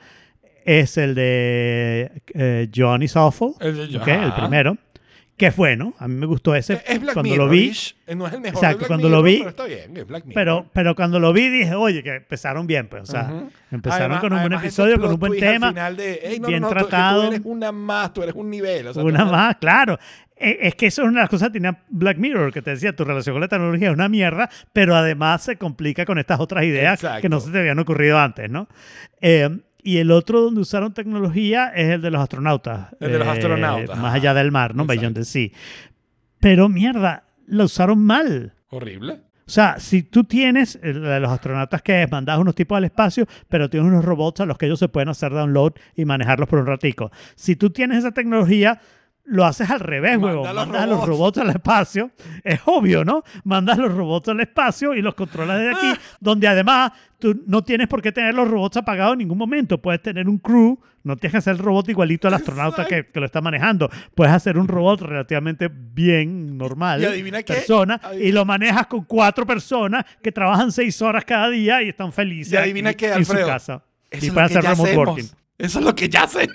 es el de eh, Johnny El de- ¿ok? el primero, que es bueno, a mí me gustó ese. Es Black cuando Mirror. lo vi, No es el mejor. Exacto, de Black cuando Mirror, lo vi- Pero está bien, es Black Mirror. pero, pero cuando lo vi dije, oye, que empezaron bien, pues, o sea, empezaron Además- con un buen episodio, con un buen tema, final de, "Ey, no, bien no, tratado. Tú eres una más, tú eres un nivel. o sea, una más, claro. E- Es que eso es una de las cosas que tenía Black Mirror, que te decía, tu relación con la tecnología es una mierda, pero además se complica con estas otras ideas Exacto. que no se te habían ocurrido antes, ¿no? Eh, y el otro donde usaron tecnología es el de los astronautas. El de los eh, astronautas, Más allá del mar, ¿no? Beyond the Sea. Pero mierda, lo usaron mal. Horrible. O sea, si tú tienes los astronautas que es mandas unos tipos al espacio, pero tienes unos robots a los que ellos se pueden hacer download y manejarlos por un ratico. Si tú tienes esa tecnología, lo haces al revés, Manda huevón. Mandas a los robots. al espacio. Es obvio, ¿no? Mandas los robots al espacio y los controlas desde aquí, donde además tú no tienes por qué tener los robots apagados en ningún momento. Puedes tener un crew, no tienes que hacer el robot igualito al astronauta que, que lo está manejando. Puedes hacer un robot relativamente bien, normal, Y adivina qué, persona, adivina- y lo manejas con cuatro personas que trabajan seis horas cada día y están felices Y adivina aquí qué, en su casa. Eso y pueden hacer remote hacemos. working. Eso es lo que ya sé.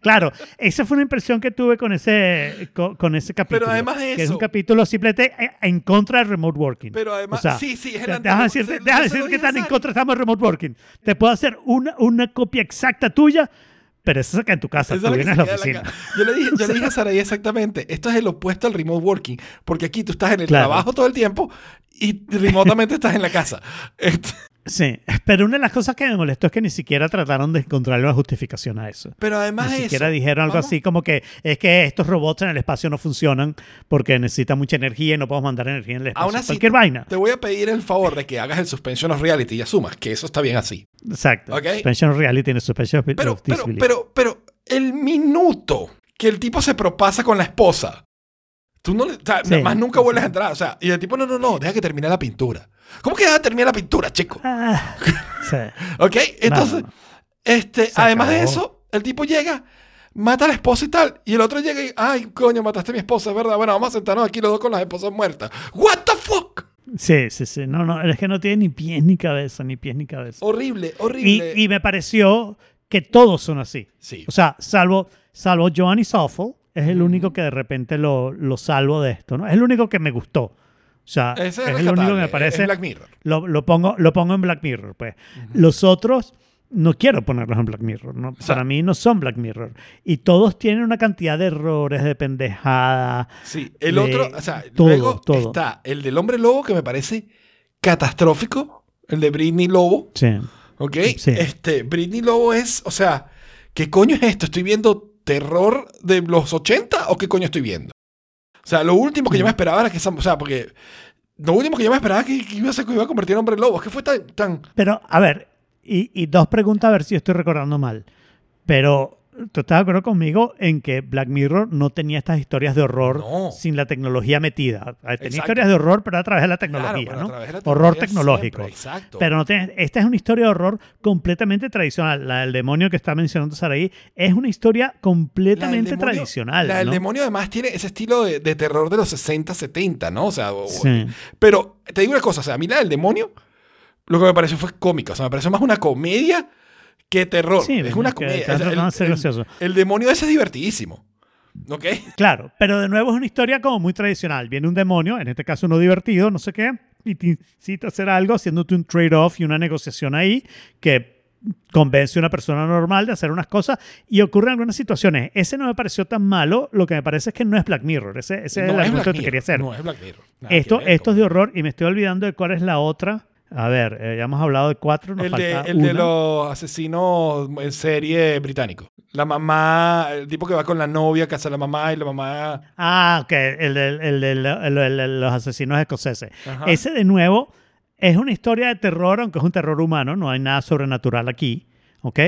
Claro, esa fue una impresión que tuve con ese, con, con ese capítulo. además de Que es eso- un capítulo simplemente eh, en contra del remote working. Pero además, O sea, sí, sí, es el se- se lo decirte que tan en contra estamos del remote working. Te puedo hacer una, una copia exacta tuya, pero esa saca en tu casa. Tú vienes a la oficina. la Yo le dije, yo le dije a Saraí exactamente, esto es el opuesto al remote working, porque aquí tú estás en el Claro. trabajo todo el tiempo y remotamente estás en la casa. Sí, pero una de las cosas que me molestó es que ni siquiera trataron de encontrar una justificación a eso. pero además Ni siquiera eso, dijeron algo vamos- así como que es que estos robots en el espacio no funcionan porque necesitan mucha energía y no podemos mandar energía en el espacio. Aún así, Cualquier vaina. Te voy a pedir el favor de que hagas el suspension of reality y asumas que eso está bien así. Exacto. Ok. Suspension of reality tiene suspension of Pero, of pero, pero, pero, el minuto que el tipo se propasa con la esposa, tú no le, o sea, Sí. más nunca vuelves a entrar. O sea, y el tipo, no, no, no, deja que termine la pintura. ¿Cómo que deja que termine la pintura, chico? Ah, sí. ¿Ok? Entonces, No, no. este, Se además de acabó. eso, el tipo llega, mata a la esposa y tal, y el otro llega y, ay, coño, mataste a mi esposa, es verdad. Bueno, vamos a sentarnos aquí los dos con las esposas muertas. ¿What the fuck? Sí, sí, sí. No, no, es que no tiene ni pies ni cabeza, ni pies ni cabeza. Horrible, Y, horrible. y me pareció que todos son así. sí. O sea, salvo, salvo Giovanni Soffel, es el único que de repente lo, lo salvo de esto, ¿no? Es el único que me gustó. O sea, Ese es es, el único que me parece... es Black Mirror. Lo, lo pongo, lo pongo en Black Mirror, pues. Los otros no quiero ponerlos en Black Mirror. ¿no? sea- Para mí no son Black Mirror. Y todos tienen una cantidad de errores, de pendejada. Sí, el de otro, o sea, todo, luego todo. está el del hombre lobo que me parece catastrófico, el de Britney Lobo, Sí. ¿ok? Sí. Este, Britney Lobo es, o sea, ¿qué coño es esto? Estoy viendo terror de los 80 o qué coño estoy viendo? O sea, lo último que yo me esperaba era que esa, o sea, porque lo último que yo me esperaba que, que iba a ser que iba a convertir en hombre lobo, es que fue tan, tan Pero, a ver, y, y dos preguntas a ver si yo estoy recordando mal. Pero, ¿tú estás de acuerdo conmigo en que Black Mirror no tenía estas historias de horror No. sin la tecnología metida? Tenía Exacto. historias de horror, pero a través de la Claro, tecnología, a ¿no? través de la horror tecnología tecnológico. siempre, exacto. Pero no tiene- esta es una historia de horror completamente tradicional. La del demonio que está mencionando Saraí es una historia La completamente demonio- tradicional. La del ¿no? demonio además tiene ese estilo de, de terror de los 60, 70, ¿no? O sea, Sí. pero te digo una cosa, o sea, a mí la del demonio lo que me pareció fue cómica, o sea, me pareció más una comedia que terror. Sí, es una comedia. están O sea, tratando de ser el, el demonio ese es divertidísimo. ¿Ok? Claro, pero de nuevo es una historia como muy tradicional. Viene un demonio, en este caso uno divertido, no sé qué, y te incita a hacer algo haciéndote un trade-off y una negociación ahí que convence a una persona normal de hacer unas cosas y ocurren algunas situaciones. Ese no me pareció tan malo, lo que me parece es que no es Black Mirror, ese, ese es el No argumento que te quería hacer. No es Black Mirror. Nada que esto, esto es de horror y me estoy olvidando de cuál es la otra. A ver, eh, ya hemos hablado de cuatro, nos El, de, falta el de los asesinos en serie británico. La mamá, el tipo que va con la novia, casa a la mamá y la mamá. Ah, ok, el de, el de- el de- de los asesinos escoceses. Ajá. Ese de nuevo es una historia de terror, aunque es un terror humano, no hay nada sobrenatural aquí, ¿ok?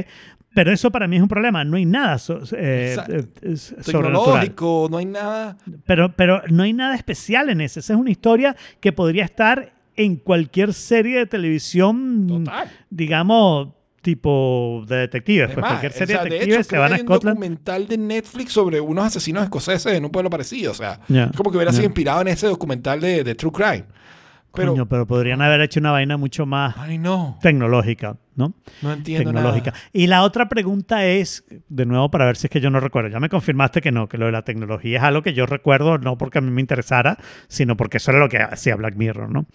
Pero eso para mí es un problema, no hay nada so- eh, eh. Tecnológico, no hay nada. Pero, pero no hay nada especial en ese. Esa es una historia que podría estar en cualquier serie de televisión, Total. digamos, tipo de detectives. Es Pues cualquier serie o sea, de de detectives hecho, se creo van a un Scotland. documental de Netflix sobre unos asesinos escoceses en un pueblo parecido. O sea, es como que hubiera sido inspirado en ese documental de, de True Crime. Pero, Coño, pero podrían haber hecho una vaina mucho más ay, no. tecnológica, ¿no? No entiendo tecnológica. nada. Y la otra pregunta es, de nuevo, para ver si es que yo no recuerdo. Ya me confirmaste que no, que lo de la tecnología es algo que yo recuerdo, no porque a mí me interesara, sino porque eso era lo que hacía Black Mirror, ¿no?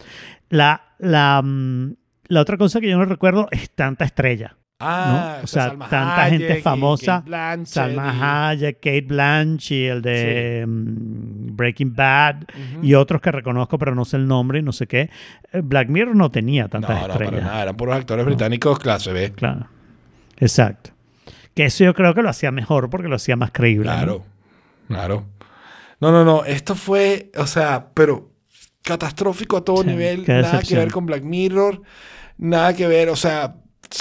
La, la, mm, la otra cosa que yo no recuerdo es tanta estrella. Ah, ¿no? O sea, Salma tanta Hayek gente famosa, y- Salma Hayek, Kate Blanchett y el de mm, Breaking Bad y otros que reconozco pero no sé el nombre y no sé qué. Eh, Black Mirror no tenía No, tantas no, para estrellas. nada. Eran puros actores británicos clase B. Claro. Exacto. Que eso yo creo que lo hacía mejor porque lo hacía más creíble. ¿no? Claro, claro. No, no, no. Esto fue, o sea, pero catastrófico a todo Sí, nivel. Nada que ver con Black Mirror. Nada que ver, o sea,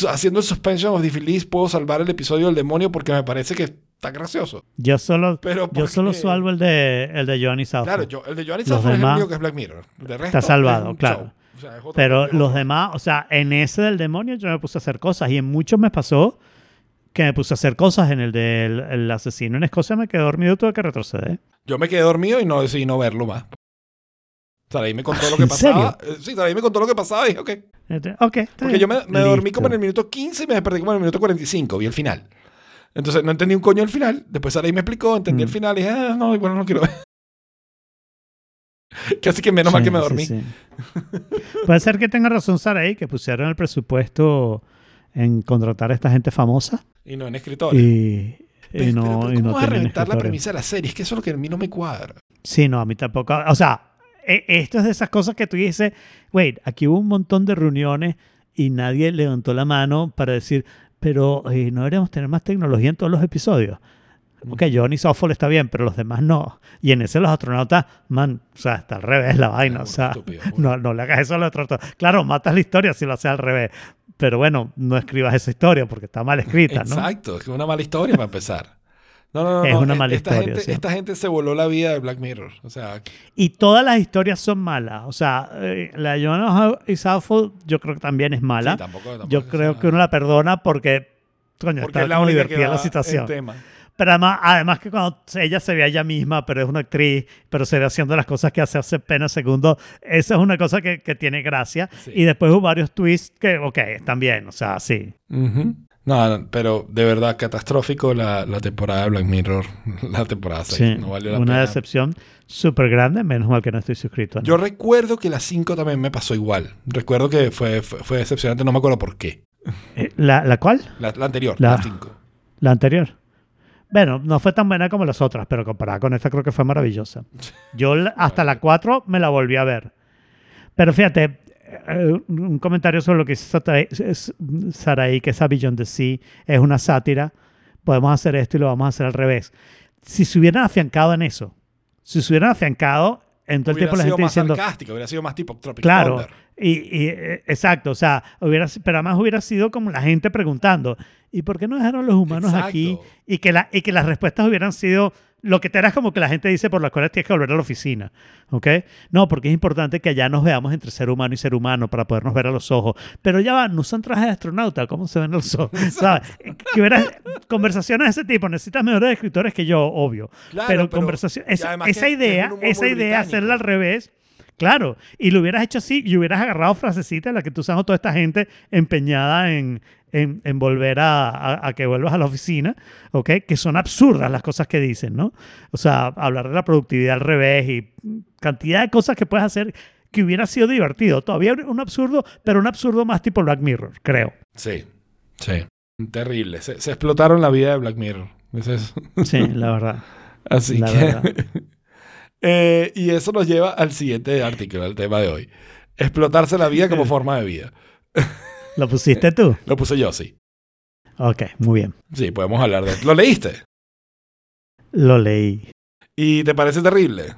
haciendo el suspension of disbelief puedo salvar el episodio del demonio porque me parece que está gracioso. Yo solo, Pero yo solo salvo el de, el de Johnny Southpaw. Claro, yo, el de Johnny Southpaw es el único que es Black Mirror. De resto, Está salvado, es claro. show. O sea, es otro- Pero los demás, o sea, en ese del demonio yo me puse a hacer cosas y en muchos me pasó que me puse a hacer cosas. En el del el asesino en Escocia me quedé dormido y tuve que retroceder. Yo me quedé dormido y no decidí no verlo más. Saraí me contó lo que ¿En pasaba. Eh, Sí, Saraí me contó lo que pasaba y dije, ok. Este, Ok, Porque yo me, me dormí como en el minuto 15 y me desperté como en el minuto 45, vi el final. Entonces no entendí un coño el final. Después Saraí me explicó, entendí Mm. el final y dije, ah, no, igual no quiero ver. Casi que menos mal que me dormí. sí, sí. Puede ser que tenga razón Saraí, que pusieron el presupuesto en contratar a esta gente famosa Y no en escritores. y, y no, pero y ¿Cómo no vas a reventar la premisa de la serie? Es que eso es lo que a mí no me cuadra. Sí, no, a mí tampoco. O sea, e- esto es de esas cosas que tú dices, wait, aquí hubo un montón de reuniones y nadie levantó la mano para decir, pero eh, no deberíamos tener más tecnología en todos los episodios. Ok, Johnny Soffol está bien, pero los demás no. Y en ese los astronautas, man, o sea, está al revés la vaina. O sea, estúpido, no, no le hagas eso a los astronautas. Claro, matas la historia si lo haces al revés. Pero bueno, no escribas esa historia porque está mal escrita, ¿no? Exacto, es una mala historia para empezar. No, no, no. Es no, una e- mala esta historia, Gente, sí. Esta gente se voló la vida de Black Mirror. O sea, Y todas las historias son malas. O sea, eh, la de y Southall yo creo que también es mala. sí, tampoco, tampoco yo creo sea- que uno la perdona porque, coño, porque está es que divertida da la situación. Pero además, además que cuando ella se ve a ella misma, pero es una actriz, pero se ve haciendo las cosas que hace hace apenas segundos, esa es una cosa que, que tiene gracia. Sí. Y después hubo varios twists que, ok, están bien, o sea, sí. Ujú. No, no, pero de verdad catastrófico la, la temporada de Black Mirror. La temporada 6. sí. No valió la una pena. decepción súper grande, menos mal que no estoy suscrito. ¿no? Yo recuerdo que la 5 también me pasó igual. Recuerdo que fue, fue, fue decepcionante, no me acuerdo por qué. Eh, ¿La, ¿La cuál? La, la anterior, La- la 5. La anterior. Bueno, no fue tan buena como las otras, pero comparada con esta creo que fue maravillosa. Yo hasta la 4 me la volví a ver. Pero fíjate, un comentario sobre lo que es- Saraí, que esa Beyond the Sea es una sátira, podemos hacer esto y lo vamos a hacer al revés. Si se hubieran afiancado en eso, si se hubieran afiancado en todo el tiempo la gente más diciendo, hubiera sido más tipo Tropic Claro, Thunder. y, y, eh, exacto, o sea, hubiera, pero además hubiera sido como la gente preguntando, ¿y por qué no dejaron los humanos Exacto. aquí? Y que, la, y que las respuestas hubieran sido lo que te era como que la gente dice por las cuales tienes que volver a la oficina, ¿ok? No, porque es importante que allá nos veamos entre ser humano y ser humano para podernos ver a los ojos. Pero ya va, no usan trajes de astronauta, ¿cómo se ven los ojos? ¿Sabes? Que hubiera conversaciones de ese tipo, necesitas mejores escritores que yo, obvio. Claro, pero, pero- conversación, esa, esa es idea, humor esa idea, británico. hacerla al revés, Claro, y lo hubieras hecho así y hubieras agarrado frasecitas en las que tú usas a toda esta gente empeñada en, en, en volver a, a- a que vuelvas a la oficina, ¿ok? Que son absurdas las cosas que dicen, ¿no? O sea, hablar de la productividad al revés y cantidad de cosas que puedes hacer que hubiera sido divertido. Todavía un absurdo, pero un absurdo más tipo Black Mirror, creo. Sí, sí. Terrible. Se, se explotaron la vida de Black Mirror. Es- Sí, la verdad. Así La que. verdad. Eh, y eso nos lleva al siguiente artículo, al tema de hoy. Explotarse la vida como forma de vida. ¿Lo pusiste tú? Lo puse yo, sí. Ok, muy bien. Sí, podemos hablar de ¿Lo leíste? Lo leí. ¿Y te parece terrible?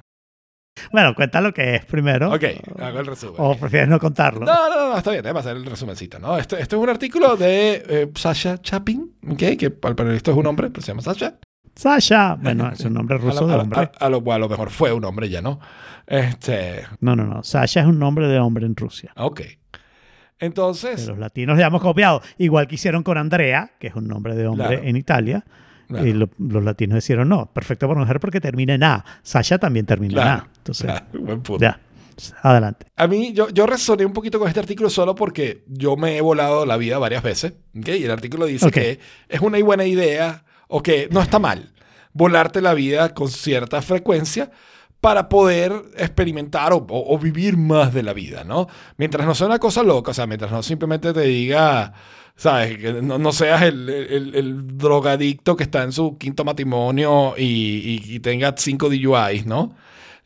Bueno, cuenta lo que es primero. Ok, hago el resumen. O prefieres no contarlo. No, no, no, está bien, déjame hacer el resumencito, ¿no? Esto, esto es un artículo de eh, Sasha Chapin, ¿ok? Que al periodista es un hombre, pero se llama Sasha. Sasha. Bueno, es un nombre A ruso lo, de hombre. a- a lo- a lo mejor fue un hombre ya, ¿no? Este, No, no, no. Sasha es un nombre de hombre en Rusia. ok. Que Entonces, los latinos le hemos copiado. Igual que hicieron con Andrea, que es un nombre de hombre Claro. en Italia. Claro. Y lo- los latinos dijeron, no, perfecto para mujer porque termina en A. Sasha también termina Claro, en A. Entonces, buen punto. ya. Adelante. A mí, yo, yo resoné un poquito con este artículo solo porque yo me he volado la vida varias veces. ¿ok? Y el artículo dice Ok. que es una buena idea o que no está mal volarte la vida con cierta frecuencia para poder experimentar o, o- o vivir más de la vida, ¿no? Mientras no sea una cosa loca, o sea, mientras no simplemente te diga, ¿sabes? Que no, no seas el, el- el drogadicto que está en su quinto matrimonio y, y- y tenga cinco DUIs, ¿no?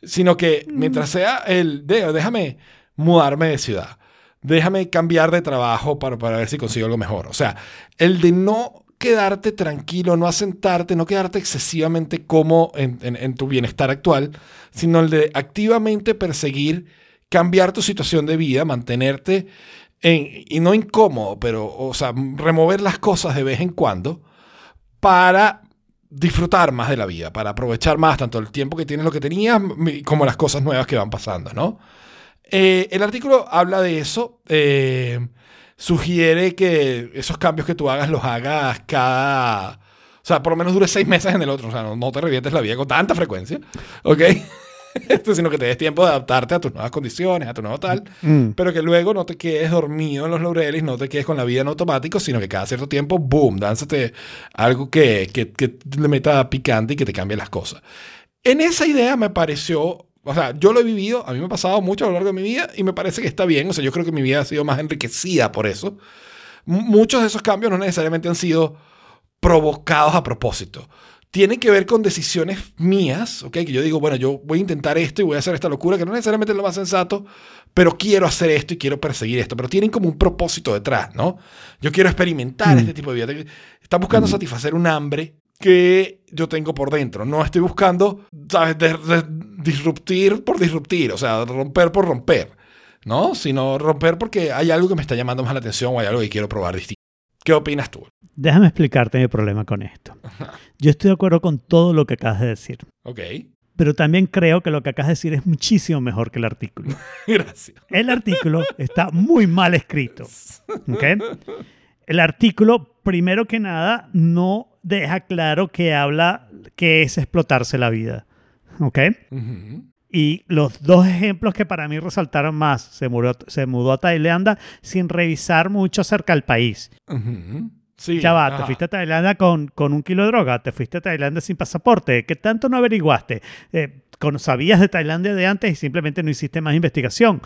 Sino que mientras sea el, de, déjame mudarme de ciudad, déjame cambiar de trabajo para, para ver si consigo algo mejor. O sea, el de no quedarte tranquilo, no asentarte, no quedarte excesivamente cómodo en, tu bienestar actual, sino el de activamente perseguir cambiar tu situación de vida, mantenerte en, y no incómodo, pero, o sea, remover las cosas de vez en cuando para disfrutar más de la vida, para aprovechar más tanto el tiempo que tienes lo que tenías como las cosas nuevas que van pasando, ¿no? Eh, el artículo habla de eso, eh, sugiere que esos cambios que tú hagas los hagas cada... O sea, por lo menos dure seis meses en el otro, o sea, no, no te revientes la vida con tanta frecuencia, ¿ok? Esto, sino que te des tiempo de adaptarte a tus nuevas condiciones, a tu nuevo tal, Mm. pero que luego no te quedes dormido en los laureles, no te quedes con la vida en automático, sino que cada cierto tiempo, boom, dánzate algo que, que, que le meta picante y que te cambie las cosas. En esa idea me pareció, o sea, yo lo he vivido, a mí me ha pasado mucho a lo largo de mi vida y me parece que está bien, o sea, yo creo que mi vida ha sido más enriquecida por eso. M- muchos de esos cambios no necesariamente han sido provocados a propósito. Tienen que ver con decisiones mías, ¿ok? Que yo digo, bueno, yo voy a intentar esto y voy a hacer esta locura, que no necesariamente es lo más sensato, pero quiero hacer esto y quiero perseguir esto. Pero tienen como un propósito detrás, ¿no? Yo quiero experimentar Mm. este tipo de vida. Están buscando satisfacer un hambre que yo tengo por dentro. No estoy buscando, ¿sabes? De- de- disruptir por disruptir, o sea, romper por romper, ¿no? Sino romper porque hay algo que me está llamando más la atención o hay algo que quiero probar distinto. ¿Qué opinas tú? Déjame explicarte mi problema con esto. Yo estoy de acuerdo con todo lo que acabas de decir, Ok, pero también creo que lo que acabas de decir es muchísimo mejor que el artículo. gracias. El artículo está muy mal escrito. ¿ok? El artículo, primero que nada, no deja claro que habla que es explotarse la vida. ¿Ok? Y los dos ejemplos que para mí resaltaron más, se mudó, se mudó a Tailandia sin revisar mucho acerca del país. Ujú. Sí. Ya va, te fuiste a Tailandia con, con un kilo de droga, te fuiste a Tailandia sin pasaporte, ¿qué tanto no averiguaste? Eh, ¿Sabías de Tailandia de antes y simplemente no hiciste más investigación?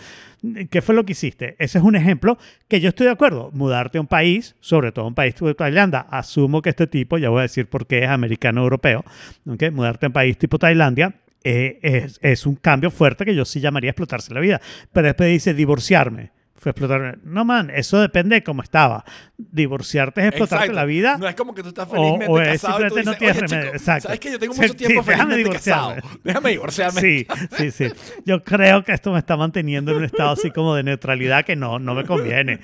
¿Qué fue lo que hiciste? Ese es un ejemplo que yo estoy de acuerdo. Mudarte a un país, sobre todo a un país tipo Tailandia, asumo que este tipo, ya voy a decir por qué es americano-europeo, ¿ok? mudarte a un país tipo Tailandia eh, es, es un cambio fuerte que yo sí llamaría explotarse la vida. Pero después dice divorciarme. Fue explotar. No, man, eso depende de cómo estaba. Divorciarte es explotarte Exacto. la vida. No es como que tú estás o- felizmente o es casado y tú simplemente no tienes "Oye, remedio". Exacto. ¿sabes que yo tengo Sí, mucho sí, tiempo déjame felizmente casado? divorciarme. Déjame divorciarme. Sí, sí, sí. Yo creo que esto me está manteniendo en un estado así como de neutralidad que no, no me conviene.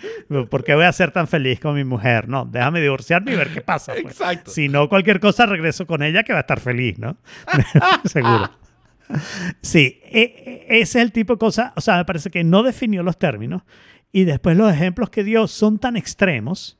¿Por qué voy a ser tan feliz con mi mujer? No, déjame divorciarme y ver qué pasa. pues. Exacto. Si no, cualquier cosa regreso con ella que va a estar feliz, ¿no? Seguro. Sí, e- e- ese es el tipo de cosa, o sea, me parece que no definió los términos y después los ejemplos que dio son tan extremos.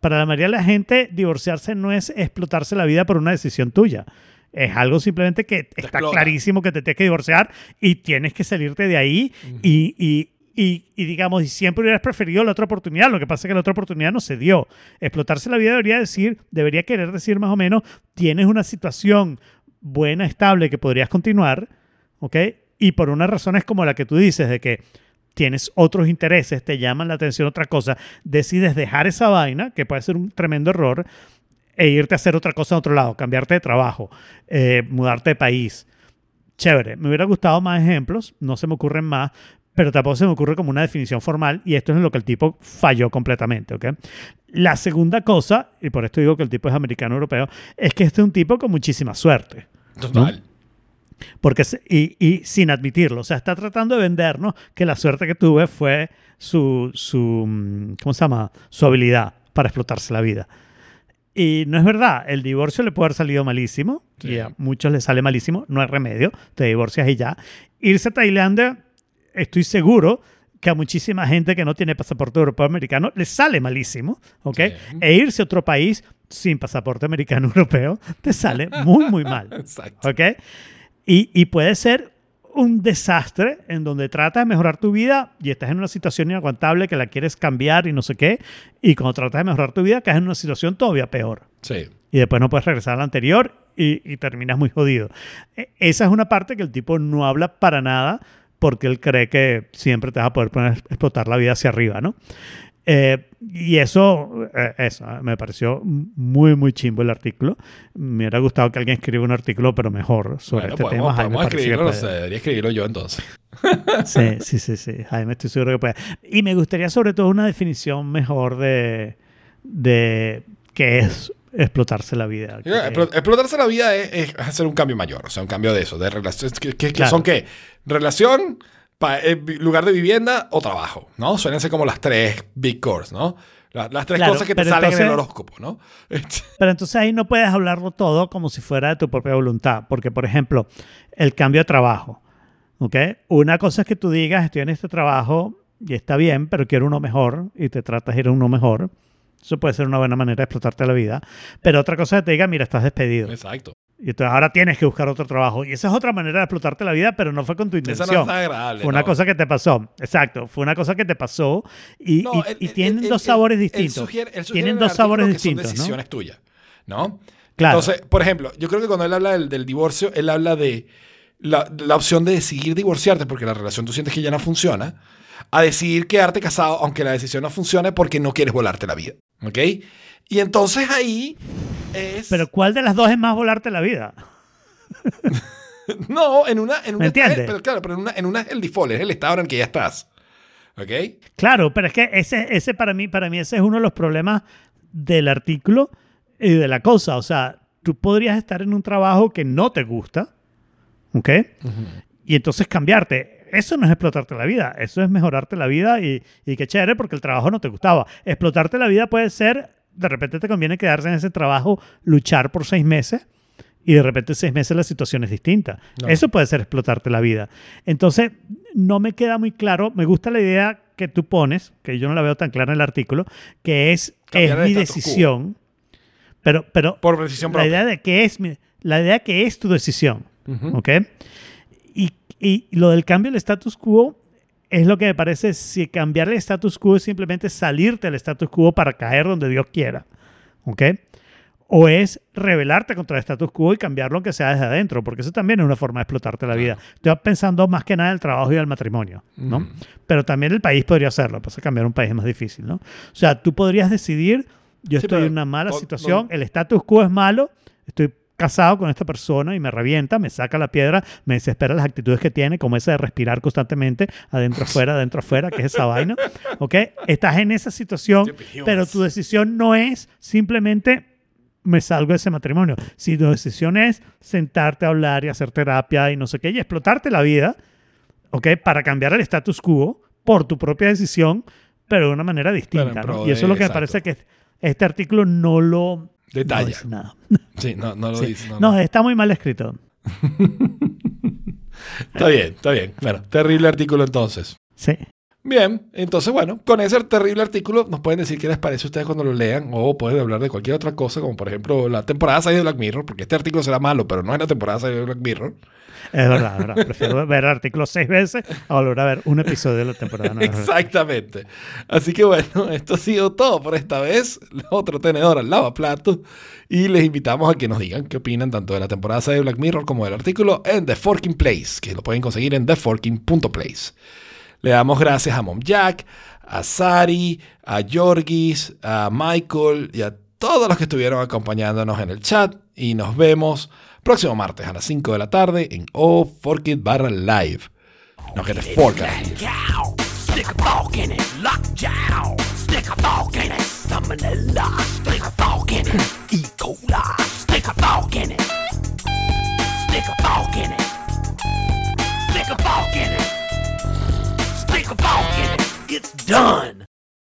Para la mayoría de la gente, divorciarse no es explotarse la vida por una decisión tuya. Es algo simplemente que está clarísimo que te tienes que divorciar y tienes que salirte de ahí y, y- y- y, digamos, y siempre hubieras preferido la otra oportunidad. Lo que pasa es que la otra oportunidad no se dio. Explotarse la vida debería decir, debería querer decir más o menos, tienes una situación buena, estable, que podrías continuar, ¿ok? Y por unas razones como la que tú dices, de que tienes otros intereses, te llaman la atención otra cosa, decides dejar esa vaina, que puede ser un tremendo error, e irte a hacer otra cosa en otro lado, cambiarte de trabajo, eh, mudarte de país. Chévere, me hubiera gustado más ejemplos, no se me ocurren más, pero tampoco se me ocurre como una definición formal y esto es en lo que el tipo falló completamente, ¿ok? La segunda cosa, y por esto digo que el tipo es americano-europeo, es que este es un tipo con muchísima suerte. Total. Porque, se- y, y sin admitirlo, o sea, está tratando de vendernos que la suerte que tuve fue su, su mm, ¿cómo se llama? Su habilidad para explotarse la vida. Y no es verdad, el divorcio le puede haber salido malísimo, Sí. y a muchos les sale malísimo, no hay remedio, te divorcias y ya. Irse a Tailandia, estoy seguro que a muchísima gente que no tiene pasaporte europeo americano le sale malísimo, ¿ok? Sí. E irse a otro país sin pasaporte americano europeo te sale muy, muy mal. Exacto. ¿Ok? Y, y puede ser un desastre en donde tratas de mejorar tu vida y estás en una situación inaguantable que la quieres cambiar y no sé qué. Y cuando tratas de mejorar tu vida, caes en una situación todavía peor. Sí. Y después no puedes regresar a la anterior y, y terminas muy jodido. E- Esa es una parte que el tipo no habla para nada porque él cree que siempre te vas a poder poner a explotar la vida hacia arriba, ¿no? Eh, y eso, eh, eso, eh, me pareció muy, muy chimbo el artículo. Me hubiera gustado que alguien escriba un artículo, pero mejor sobre Bueno, este podemos, tema. Jaime podemos que escribirlo, sé, debería escribirlo yo entonces. Sí, sí, sí, sí. Jaime, estoy seguro que puede. Y me gustaría sobre todo una definición mejor de, de qué es explotarse la vida. Que- Explotarse la vida es, es hacer un cambio mayor, o sea, un cambio de eso, de relación. ¿Qué, qué- qué Claro. son qué? Relación, pa- eh, lugar de vivienda o trabajo, ¿no? Suelen ser como las tres big cores, ¿no? La- las tres Claro, cosas que te salen en el entonces- horóscopo, ¿no? Pero entonces ahí no puedes hablarlo todo como si fuera de tu propia voluntad. Porque, por ejemplo, el cambio de trabajo. ¿ok? Una cosa es que tú digas, estoy en este trabajo y está bien, pero quiero uno mejor y te tratas de ir a uno mejor. Eso puede ser una buena manera de explotarte la vida. Pero otra cosa es que te diga, mira, estás despedido. Exacto. Y entonces ahora tienes que buscar otro trabajo. Y esa es otra manera de explotarte la vida, pero no fue con tu Esa intención. no es tan agradable. Fue una ¿no? cosa que te pasó. Exacto. Fue una cosa que te pasó y, No, y- y tienen dos sabores distintos. sugiere- tienen dos sabores que son distintos, ¿no? decisiones tuyas, ¿no? Claro. Entonces, por ejemplo, yo creo que cuando él habla del, del divorcio, él habla de la, la opción de decidir divorciarte porque la relación tú sientes que ya no funciona, a decidir quedarte casado aunque la decisión no funcione porque no quieres volarte la vida. ¿Ok? Y entonces ahí es... Pero ¿cuál de las dos es más volarte la vida? no, en una... En una ¿Me entiendes? Pero claro, pero en una, en una es el default, es el estado en el que ya estás. ¿Ok? Claro, pero es que ese, ese para mí, para mí ese es uno de los problemas del artículo y de la cosa. O sea, tú podrías estar en un trabajo que no te gusta, ¿ok? Y entonces cambiarte. Eso no es explotarte la vida, eso es mejorarte la vida y, y qué chévere porque el trabajo no te gustaba. Explotarte la vida puede ser, de repente te conviene quedarse en ese trabajo, luchar por seis meses y de repente en seis meses la situación es distinta. No. Eso puede ser explotarte la vida. Entonces, no me queda muy claro, me gusta la idea que tú pones, que yo no la veo tan clara en el artículo, que es, Cambiar es mi decisión, pero, pero Por decisión la propia. idea de que es mi- la idea que es tu decisión, Ujú. ¿ok? Y, lo del cambio del status quo es lo que me parece si cambiar el status quo es simplemente salirte del status quo para caer donde Dios quiera, ¿ok? O es rebelarte contra el status quo y cambiarlo aunque sea desde adentro, porque eso también es una forma de explotarte la vida. Estoy pensando más que nada en el trabajo y el matrimonio, ¿no? Pero también el país podría hacerlo, pasa cambiar un país es más difícil, ¿no? O sea, tú podrías decidir, yo Sí, estoy en una mala situación, el status quo es malo, casado con esta persona y me revienta, me saca la piedra, me desespera las actitudes que tiene, como esa de respirar constantemente, adentro, afuera, adentro, afuera, que es esa vaina. ¿Ok? Estás en esa situación, pero tu decisión no es simplemente me salgo de ese matrimonio. Si tu decisión es sentarte a hablar y hacer terapia y no sé qué, y explotarte la vida, ¿ok? Para cambiar el status quo por tu propia decisión, pero de una manera distinta. ¿no? Y eso es lo que me parece que este artículo no lo detalla. No dice nada. Sí, no, no lo dice. No, no, está muy mal escrito. está bien, está bien. Bueno, terrible artículo entonces. Sí. Bien, entonces bueno, con ese terrible artículo nos pueden decir qué les parece a ustedes cuando lo lean o pueden hablar de cualquier otra cosa, como por ejemplo la temporada 6 de Black Mirror, porque este artículo será malo, pero no es la temporada 6 de Black Mirror. Es verdad, es verdad. Prefiero ver el artículo seis veces a volver a ver un episodio de la temporada 9. Exactamente. Así que bueno, esto ha sido todo por esta vez. Otro tenedor al lavaplato. Y les invitamos a que nos digan qué opinan tanto de la temporada 6 de Black Mirror como del artículo en The Forking Place, que lo pueden conseguir en theforking.place. Le damos gracias a Mom Jack, a Sari, a Yorgis, a Michael y a todos los que estuvieron acompañándonos en el chat. Y nos vemos próximo martes a las 5 de la tarde en O Forked Barra Live. Nos querés Forked. Stick a fork in it, lock down. Stick a fork in it, salmonella. Stick a fork in it, E. coli. Stick a fork in it. Stick a fork in it. It's done.